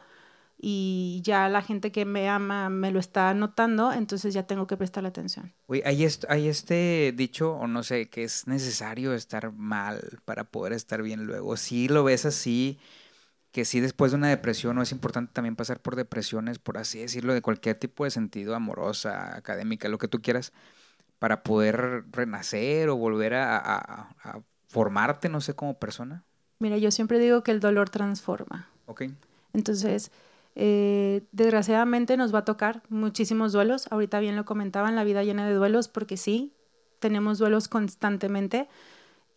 y ya la gente que me ama me lo está notando, entonces ya tengo que prestarle atención. Uy, hay, hay este dicho, o no sé, que es necesario estar mal para poder estar bien luego. Si lo ves así que sí después de una depresión no es importante también pasar por depresiones, por así decirlo, de cualquier tipo de sentido, amorosa, académica, lo que tú quieras, para poder renacer o volver a, formarte, no sé, como persona? Mira, yo siempre digo que el dolor transforma. Ok. Entonces, eh, desgraciadamente nos va a tocar muchísimos duelos. Ahorita bien lo comentaban, la vida llena de duelos, porque sí, tenemos duelos constantemente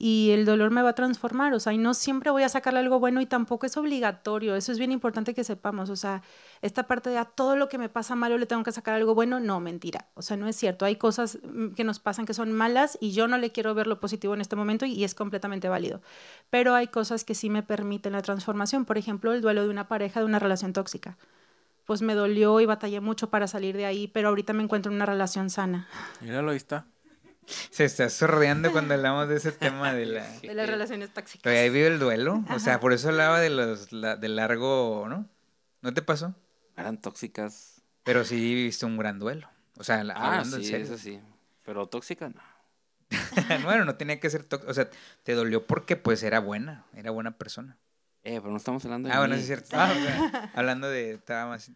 y el dolor me va a transformar, o sea, y no siempre voy a sacarle algo bueno y tampoco es obligatorio, eso es bien importante que sepamos, o sea, esta parte de a todo lo que me pasa malo le tengo que sacar algo bueno, no, mentira, o sea, no es cierto, hay cosas mm, que nos pasan que son malas y yo no le quiero ver lo positivo en este momento y, es completamente válido, pero hay cosas que sí me permiten la transformación, por ejemplo, el duelo de una pareja de una relación tóxica. Pues me dolió y batallé mucho para salir de ahí, pero ahorita me encuentro en una relación sana. Míralo, ahí está. Se está sorreando cuando hablamos de ese tema de la... De las relaciones tóxicas. Pero ahí vive el duelo. O sea, por eso hablaba de los de largo, ¿no? ¿No te pasó? Eran tóxicas. Pero sí viviste un gran duelo. O sea, ah, hablando sí, eso sí. Pero tóxica no. bueno, no tenía que ser tóxica. O sea, te dolió porque pues era buena, era buena persona. Eh, pero no estamos hablando de Ah, bueno, sí es cierto. Ah, hablando de... Estaba más...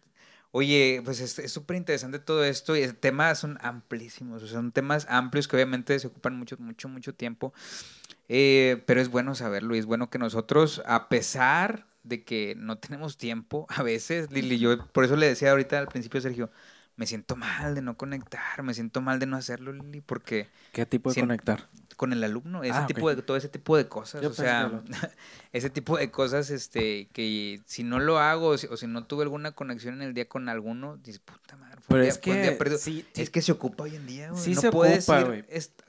Oye, pues es súper interesante todo esto y temas son amplísimos, son temas amplios que obviamente se ocupan mucho, mucho, mucho tiempo, eh, pero es bueno saberlo y es bueno que nosotros, a pesar de que no tenemos tiempo, a veces, Lili, yo por eso le decía ahorita al principio, Sergio, me siento mal de no conectar, me siento mal de no hacerlo, Lili, porque... ¿Qué tipo de conectar? Con el alumno, ese ah, tipo de, todo ese tipo de cosas, o sea, ese tipo de cosas, este, que si no lo hago o si, no tuve alguna conexión en el día con alguno, dices, puta madre, Pero es que, es que se ocupa hoy en día, güey. Sí no se puedes ocupa, ir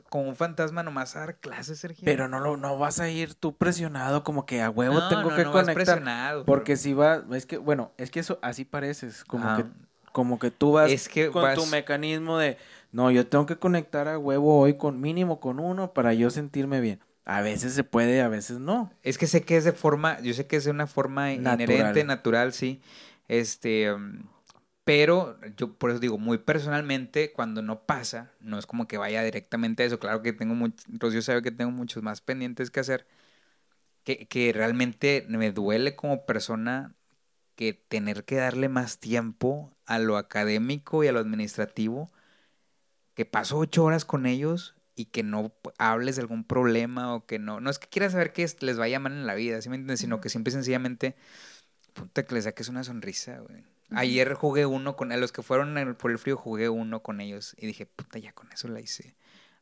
como un fantasma nomás a dar clases, Sergio. Pero no, lo, no vas a ir tú presionado como que a huevo tengo que conectar. porque si va, es que, bueno, es que eso así pareces, como que como que tú vas con tu mecanismo de, no, yo tengo que conectar a huevo hoy con mínimo con uno para yo sentirme bien. A veces se puede, a veces no. Es que sé que es de forma, yo sé que es de una forma inherente, natural, sí. Este, um, pero yo por eso digo, muy personalmente, cuando no pasa, no es como que vaya directamente a eso. Claro que tengo mucho, Rocío sabe que tengo muchos más pendientes que hacer. Que, que realmente me duele como persona que tener que darle más tiempo a lo académico y a lo administrativo, que paso ocho horas con ellos y que no hables de algún problema o que no, no es que quieras saber que les vaya mal en la vida, ¿sí me entiendes? Sino que siempre sencillamente, puta, que les saques una sonrisa, güey. Ayer jugué uno con, a los que fueron por el frío jugué uno con ellos y dije, puta, ya con eso la hice.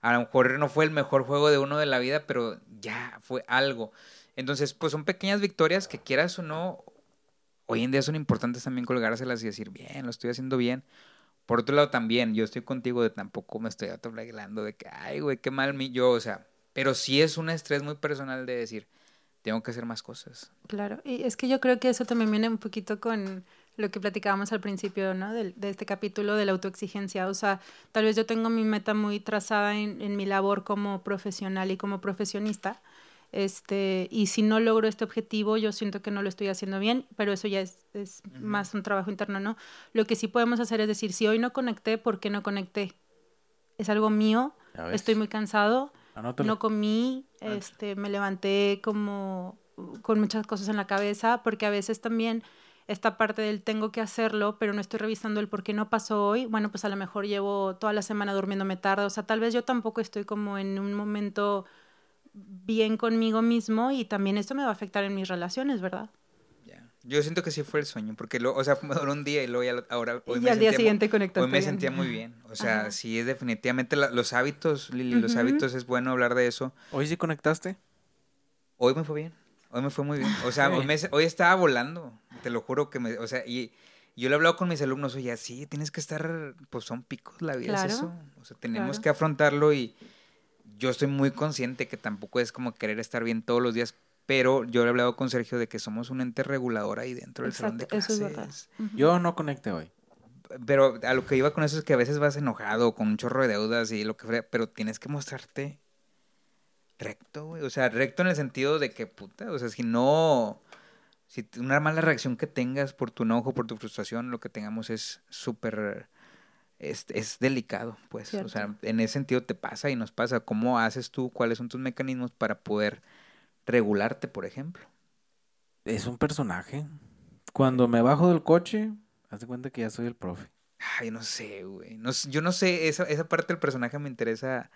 A lo mejor no fue el mejor juego de uno de la vida, pero ya fue algo. Entonces, pues son pequeñas victorias que quieras o no, hoy en día son importantes también colgárselas y decir, bien, lo estoy haciendo bien. Por otro lado, también, yo estoy contigo de tampoco me estoy autoflagelando de que, ay, güey, qué mal mi yo, o sea, pero sí es un estrés muy personal de decir, tengo que hacer más cosas. Claro, y es que yo creo que eso también viene un poquito con lo que platicábamos al principio, ¿no? De, de este capítulo de la autoexigencia. O sea, tal vez yo tengo mi meta muy trazada en, en mi labor como profesional y como profesionista, este, y si no logro este objetivo, yo siento que no lo estoy haciendo bien, pero eso ya es, es más un trabajo interno, ¿no? Lo que sí podemos hacer es decir, si hoy no conecté, ¿por qué no conecté? Es algo mío, estoy muy cansado, no comí, este, me levanté como con muchas cosas en la cabeza, porque a veces también esta parte del tengo que hacerlo, pero no estoy revisando el por qué no pasó hoy, bueno, pues a lo mejor llevo toda la semana durmiéndome tarde, o sea, tal vez yo tampoco estoy como en un momento bien conmigo mismo y también esto me va a afectar en mis relaciones, ¿verdad? Yo siento que sí fue el sueño, porque, lo, o sea, me duró un día y luego ya, ahora... Hoy y me al día siguiente conectaste. Hoy me sentía muy bien. O sea, sí es definitivamente los hábitos, Lili, los hábitos es bueno hablar de eso. ¿Hoy sí conectaste? Hoy me fue bien. Hoy me fue muy bien. O sea, hoy, estaba volando. Te lo juro que me... O sea, y yo le he hablado con mis alumnos, oye, sí, tienes que estar... Pues son picos, la vida es eso. O sea, tenemos que afrontarlo y yo estoy muy consciente que tampoco es como querer estar bien todos los días, pero yo he hablado con Sergio de que somos un ente regulador ahí dentro del salón de clases. Eso es Yo no conecté hoy. Pero a lo que iba con eso es que a veces vas enojado, con un chorro de deudas y lo que sea, pero tienes que mostrarte recto, güey. O sea, recto en el sentido de que, puta, o sea, si no, si una mala reacción que tengas por tu enojo, por tu frustración, lo que tengamos es súper es, es delicado, pues. O sea, en ese sentido te pasa y nos pasa. ¿Cómo haces tú? ¿Cuáles son tus mecanismos para poder regularte, por ejemplo? Es un personaje. Cuando me bajo del coche, haz de cuenta que ya soy el profe. Ay, no sé, güey. No, yo no sé, esa, esa parte del personaje me interesa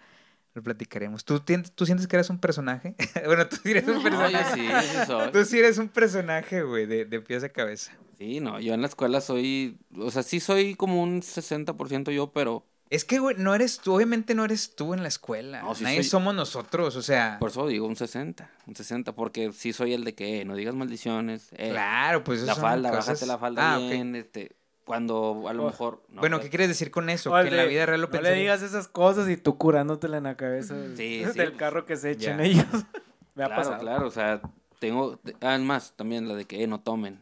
lo platicaremos. ¿Tú, ¿Tú sientes que eres un personaje? bueno, tú sí eres un personaje. sí, sí soy. Tú sí eres un personaje, güey, de, de pies a cabeza. Sí, no, yo en la escuela soy, o sea, sí soy como un 60% yo, pero... Es que, güey, no eres tú, obviamente no eres tú en la escuela. No, Nadie somos nosotros, o sea... Por eso digo un 60, un 60, porque sí soy el de que no digas maldiciones. Eh, claro, pues eso La falda, bájate la falda ah, bien, este cuando a lo mejor... bueno, ¿qué quieres decir con eso? que en la vida real lo No le digas esas cosas y tú curándotela en la cabeza sí, del carro que se echan ellos. Me ha claro, pasado. Claro, o sea, tengo... Además, también la de que eh, no tomen.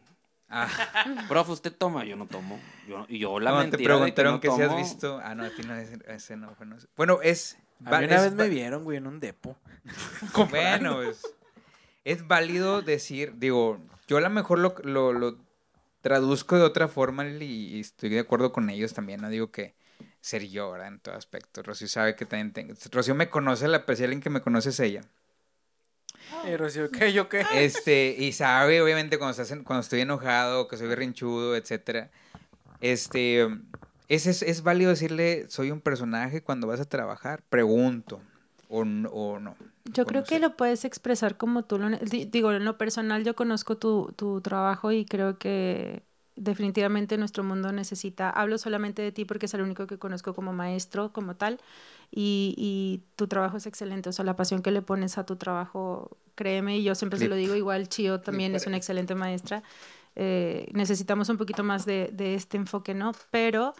Ah. Profe, ¿usted toma? Yo no tomo. Yo, y yo la no, mentira te preguntaron que, no si has visto... Ah, no, a ti no, ese no. No, bueno, es... A mí una vez me vieron, güey, en un depo. bueno, es, es válido decir... Digo, yo a lo mejor lo, lo, lo traduzco de otra forma y, estoy de acuerdo con ellos también, no digo que ser yo, ¿verdad? En todo aspecto. Rocío sabe que también tengo... Rocío me conoce, la especial en que me conoce es ella. Eh, Rocío, ¿qué? ¿Yo qué? Este, y sabe, obviamente, cuando, estás cuando estoy enojado, que soy berrinchudo, etcétera. Este, es, es, es válido decirle, soy un personaje cuando vas a trabajar. Pregunto, o, o no. Yo creo que lo puedes expresar como tú lo... Digo, en lo personal yo conozco tu, tu trabajo y creo que definitivamente nuestro mundo necesita, hablo solamente de ti porque es el único que conozco como maestro, como tal, y, y tu trabajo es excelente, o sea, la pasión que le pones a tu trabajo, créeme, y yo siempre se lo digo, igual Chio también es una excelente maestra, eh, necesitamos un poquito más de, de este enfoque, ¿no? Pero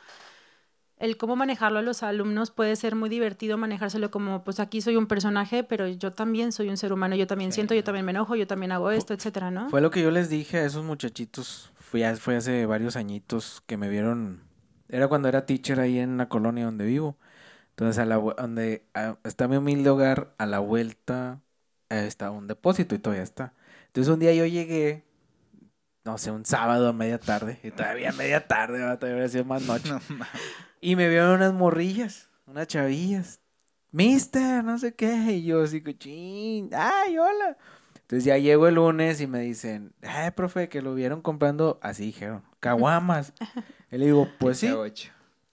el cómo manejarlo a los alumnos puede ser muy divertido manejárselo como, pues aquí soy un personaje, pero yo también soy un ser humano, yo también siento, yo también me enojo, yo también hago esto, etcétera, ¿no? Fue lo que yo les dije a esos muchachitos, fue, fue hace varios añitos que me vieron, era cuando era teacher ahí en la colonia donde vivo. Entonces, a la, donde está mi humilde hogar, a la vuelta eh, está un depósito y todavía está. Entonces, un día yo llegué, no sé, un sábado a media tarde, y todavía a media tarde, todavía habría sido más noche. Y me vieron unas morrillas, unas chavillas. Mister, no sé qué. Y yo así, cochín. Ay, hola. Entonces ya llego el lunes y me dicen, ay, profe, que lo vieron comprando, así dijeron, caguamas. y le digo, pues sí.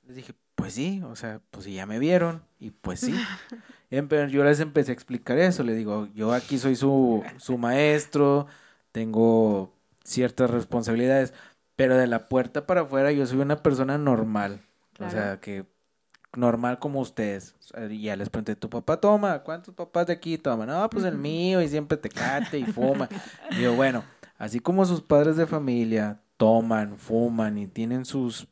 Les dije, pues sí, o sea, pues sí, ya me vieron. Y pues sí. yo les empecé a explicar eso. Le digo, yo aquí soy su, su maestro, tengo ciertas responsabilidades, pero de la puerta para afuera yo soy una persona normal. O sea, que normal como ustedes. Y ya les pregunté, ¿tu papá toma? ¿Cuántos papás de aquí toman? No, pues el mío y siempre te cate y fuma. y digo, bueno, así como sus padres de familia toman, fuman y tienen sus,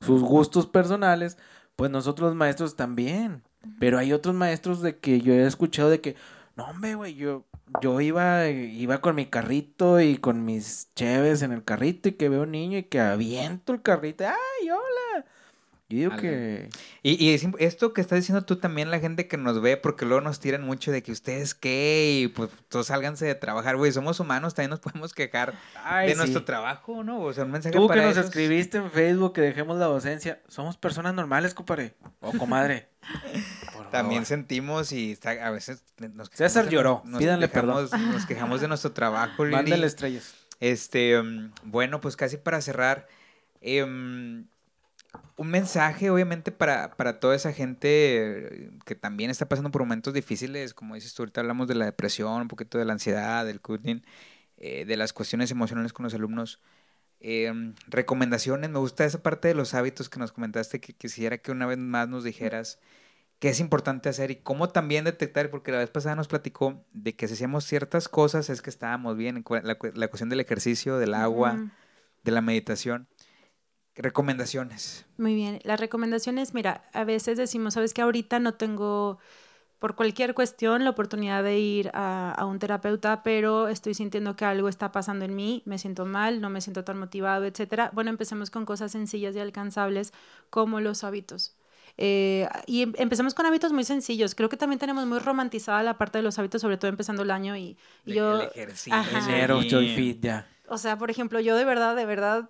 sus gustos personales, pues nosotros maestros también. Pero hay otros maestros de que yo he escuchado de que, No, hombre, güey, yo, yo iba, iba con mi carrito y con mis cheves en el carrito y que veo un niño y que aviento el carrito. ¡Ay, hola! Yo digo que... Y, y esto que estás diciendo tú también, la gente que nos ve, porque luego nos tiran mucho de que ustedes qué, y pues todos sálganse de trabajar, güey, somos humanos, también nos podemos quejar de nuestro trabajo, ¿no? O sea, un mensaje Tú que nos escribiste en Facebook que dejemos la docencia, somos personas normales, compadre, o comadre. también sentimos y a veces nos César lloró, pídanle perdón. Nos quejamos de nuestro trabajo, Lili. Mándale estrellas. Este, um, bueno, pues casi para cerrar, eh, un mensaje, obviamente, para, para toda esa gente que también está pasando por momentos difíciles, como dices tú, ahorita hablamos de la depresión, un poquito de la ansiedad, del cutting, eh, de las cuestiones emocionales con los alumnos. Em, recomendaciones, me gusta esa parte de los hábitos que nos comentaste, que quisiera que una vez más nos dijeras qué es importante hacer y cómo también detectar, porque la vez pasada nos platicó de que si hacíamos ciertas cosas es que estábamos bien, la, la cuestión del ejercicio, del agua, de la meditación. Recomendaciones. Muy bien, las recomendaciones, mira, a veces decimos, sabes que ahorita no tengo por cualquier cuestión la oportunidad de ir a, un terapeuta, pero estoy sintiendo que algo está pasando en mí, me siento mal, no me siento tan motivado, etcétera. Bueno, empecemos con cosas sencillas y alcanzables como los hábitos. Eh, y em, empecemos con hábitos muy sencillos. Creo que también tenemos muy romantizada la parte de los hábitos, sobre todo empezando el año y, yo... El ejercicio. Enero, fit, ya. O sea, por ejemplo, yo de verdad, de verdad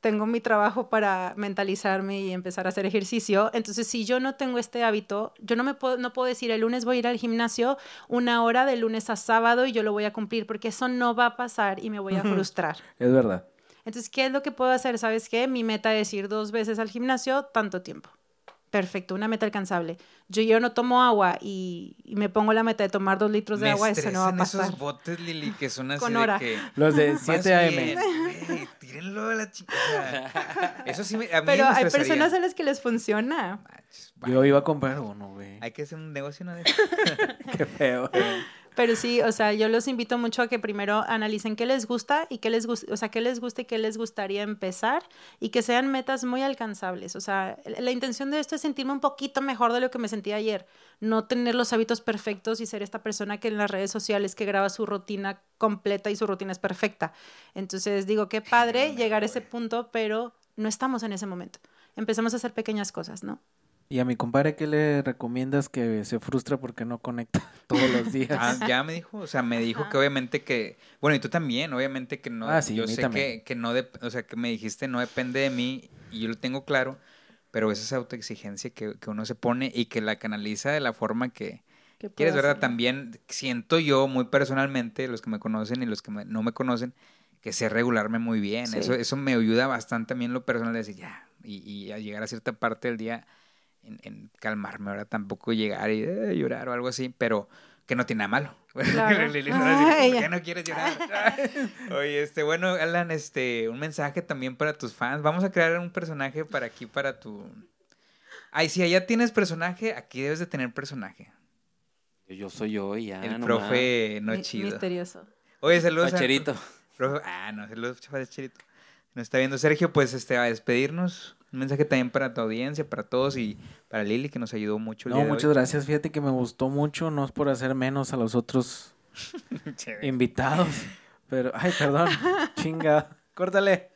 tengo mi trabajo para mentalizarme y empezar a hacer ejercicio. Entonces, si yo no tengo este hábito, yo no me puedo, no puedo decir el lunes voy a ir al gimnasio una hora de lunes a sábado y yo lo voy a cumplir, porque eso no va a pasar y me voy a frustrar. Es verdad. Entonces, ¿qué es lo que puedo hacer? ¿Sabes qué? Mi meta es ir dos veces al gimnasio, tanto tiempo. Perfecto, una meta alcanzable. Yo, yo no tomo agua y, me pongo la meta de tomar dos litros de agua, eso no va a pasar. esos botes, Lili, que son así Con hora. de que... Los de 7 AM. tírenlo a la chica. eso sí me, a mí Pero hay personas a las que les funciona. Yo iba a comprar uno, güey. Hay que hacer un negocio, ¿no? Qué feo. Pero sí, o sea, yo los invito mucho a que primero analicen qué les gusta y qué les gusta, o sea, qué les gusta y qué les gustaría empezar y que sean metas muy alcanzables. O sea, la intención de esto es sentirme un poquito mejor de lo que me sentí ayer, no tener los hábitos perfectos y ser esta persona que en las redes sociales que graba su rutina completa y su rutina es perfecta. Entonces digo, qué padre llegar a ese punto, pero no estamos en ese momento. Empezamos a hacer pequeñas cosas, ¿no? ¿Y a mi compadre qué le recomiendas que se frustra porque no conecta todos los días? Ah, ya me dijo, o sea, me dijo que obviamente que, bueno, y tú también, obviamente que no, ah, sí, yo sé que, que, no, de, o sea, que me dijiste no depende de mí y yo lo tengo claro, pero es esa autoexigencia que, que uno se pone y que la canaliza de la forma que quieres, ¿verdad? También siento yo muy personalmente, los que me conocen y los que no me conocen, que sé regularme muy bien, eso, eso me ayuda bastante a mí en lo personal de decir ya, y, y a llegar a cierta parte del día en, calmarme, ahora tampoco llegar y eh, llorar o algo así, pero que no tiene nada malo. Claro. ¿Por qué no quieres llorar? Oye, este, bueno, Alan, este, un mensaje también para tus fans. Vamos a crear un personaje para aquí, para tu... Ay, si allá tienes personaje, aquí debes de tener personaje. Yo soy yo ya. El profe no chido. Misterioso. Oye, saludos. Facherito. ah, no, saludos, Facherito. Nos está viendo Sergio, pues este, a despedirnos. Un mensaje también para tu audiencia, para todos y para Lili que nos ayudó mucho. no, muchas gracias. Fíjate que me gustó mucho, no es por hacer menos a los otros invitados. Pero, ay, perdón, chinga, córtale.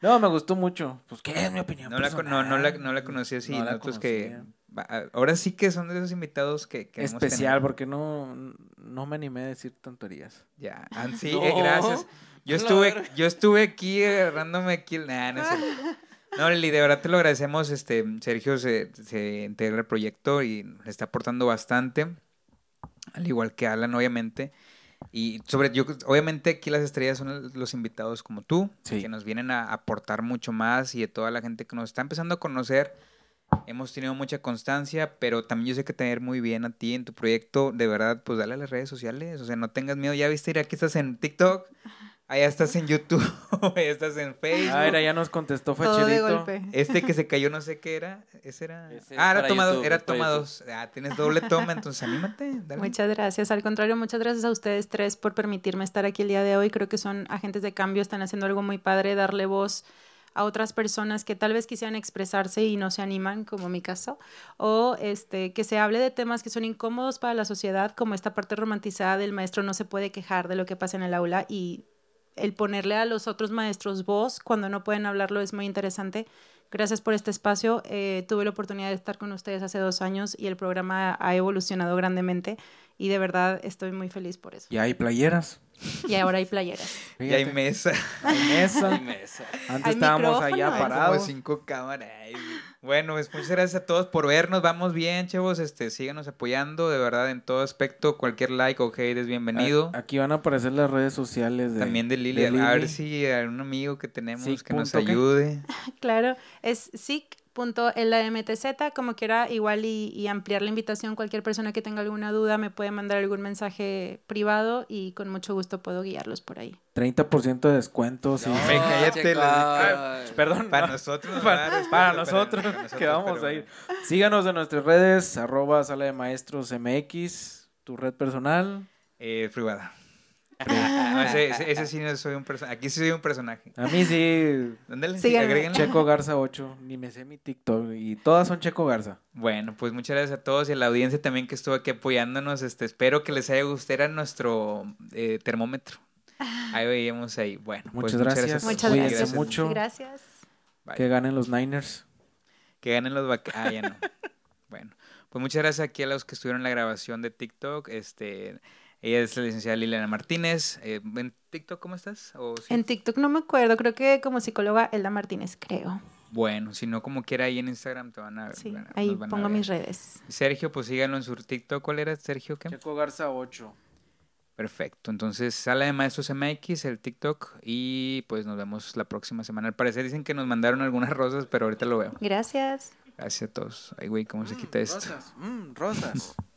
No, me gustó mucho. Pues, ¿qué es mi opinión? No, la, no, no, la, no la conocí así. No nosotros que. Ahora sí que son de esos invitados que. que Especial, porque no, no me animé a decir tonterías. Ya, ah, sí, eh, gracias. Yo estuve, yo estuve aquí agarrándome aquí. Nah, no sé. No, Lili, de verdad te lo agradecemos. Este, Sergio se, se integra al proyecto y le está aportando bastante. Al igual que Alan, obviamente. Y sobre, yo, obviamente aquí las estrellas son los invitados como tú, que nos vienen a aportar mucho más y de toda la gente que nos está empezando a conocer. Hemos tenido mucha constancia, pero también yo sé que tener muy bien a ti en tu proyecto, de verdad, pues dale a las redes sociales, o sea, no tengas miedo, ya viste, aquí estás en TikTok, Allá estás en YouTube, allá estás en Facebook. Ah, era, ya nos contestó Facherito. Este que se cayó, no sé qué era. Ese era. ah, era toma, era toma dos. Ah, tienes doble toma, entonces anímate. Muchas gracias. Al contrario, muchas gracias a ustedes tres por permitirme estar aquí el día de hoy. Creo que son agentes de cambio, están haciendo algo muy padre, darle voz a otras personas que tal vez quisieran expresarse y no se animan, como mi caso, o este, que se hable de temas que son incómodos para la sociedad, como esta parte romantizada del maestro no se puede quejar de lo que pasa en el aula y el ponerle a los otros maestros voz cuando no pueden hablarlo es muy interesante. Gracias por este espacio. Eh, tuve la oportunidad de estar con ustedes hace dos años y el programa ha evolucionado grandemente y de verdad estoy muy feliz por eso. Y hay playeras. Y ahora hay playeras. Y hay mesa. Hay mesa. Hay mesa. Antes estábamos allá Hay parados. como cinco cámaras. Bueno, pues muchas gracias a todos por vernos. Vamos bien, chavos. Este, síganos apoyando, de verdad, en todo aspecto. Cualquier like o hate es bienvenido. A- Aquí van a aparecer las redes sociales de, También de Lili. de A ver si hay un amigo que tenemos Sí, que nos ayude. Claro, es sic.lamtz, como quiera, igual y, y ampliar la invitación. Cualquier persona que tenga alguna duda me puede mandar algún mensaje privado y con mucho gusto puedo guiarlos por ahí. 30% de descuento. sí. Hombre, cállate, checa. la- Perdón. Para no. nosotros. Para, nosotros, para nosotros, que vamos pero a ir. Síganos en nuestras redes, arroba sala de maestros MX, tu red personal. Eh, privada. Ese, ese- ese sí no soy un personaje. Aquí sí soy un personaje. A mí sí, Ándale, sí, Síganme. agréguenle. Checo Garza 8, ni me sé mi TikTok y todas son Checo Garza. Bueno, pues muchas gracias a todos y a la audiencia también que estuvo aquí apoyándonos. Este, espero que les haya gustado Era nuestro eh, termómetro. Ahí veíamos ahí. Bueno, pues Muchas gracias. Muchas gracias. mucho. Gracias. Bye. Que ganen los Niners. Que ganen los vac- Ah, ya no. bueno, pues muchas gracias aquí a los que estuvieron en la grabación de TikTok. Este, ella es la licenciada Liliana Martínez. Eh, ¿En TikTok cómo estás? ¿O sí? En TikTok no me acuerdo, creo que como psicóloga Elda Martínez, creo. Bueno, si no, como quiera ahí en Instagram te van a ver. Sí, van a- ahí a pongo ver. mis redes. Sergio, pues síganlo en su TikTok. ¿Cuál era Sergio? ¿Qué? Checo Garza 8. Perfecto. Entonces, Sala de Maestros MX, el TikTok. Y pues nos vemos la próxima semana. Al parecer dicen que nos mandaron algunas rosas, pero ahorita lo veo. Gracias. Gracias a todos. Ay, güey, ¿cómo se quita esto? Rosas, mm, rosas.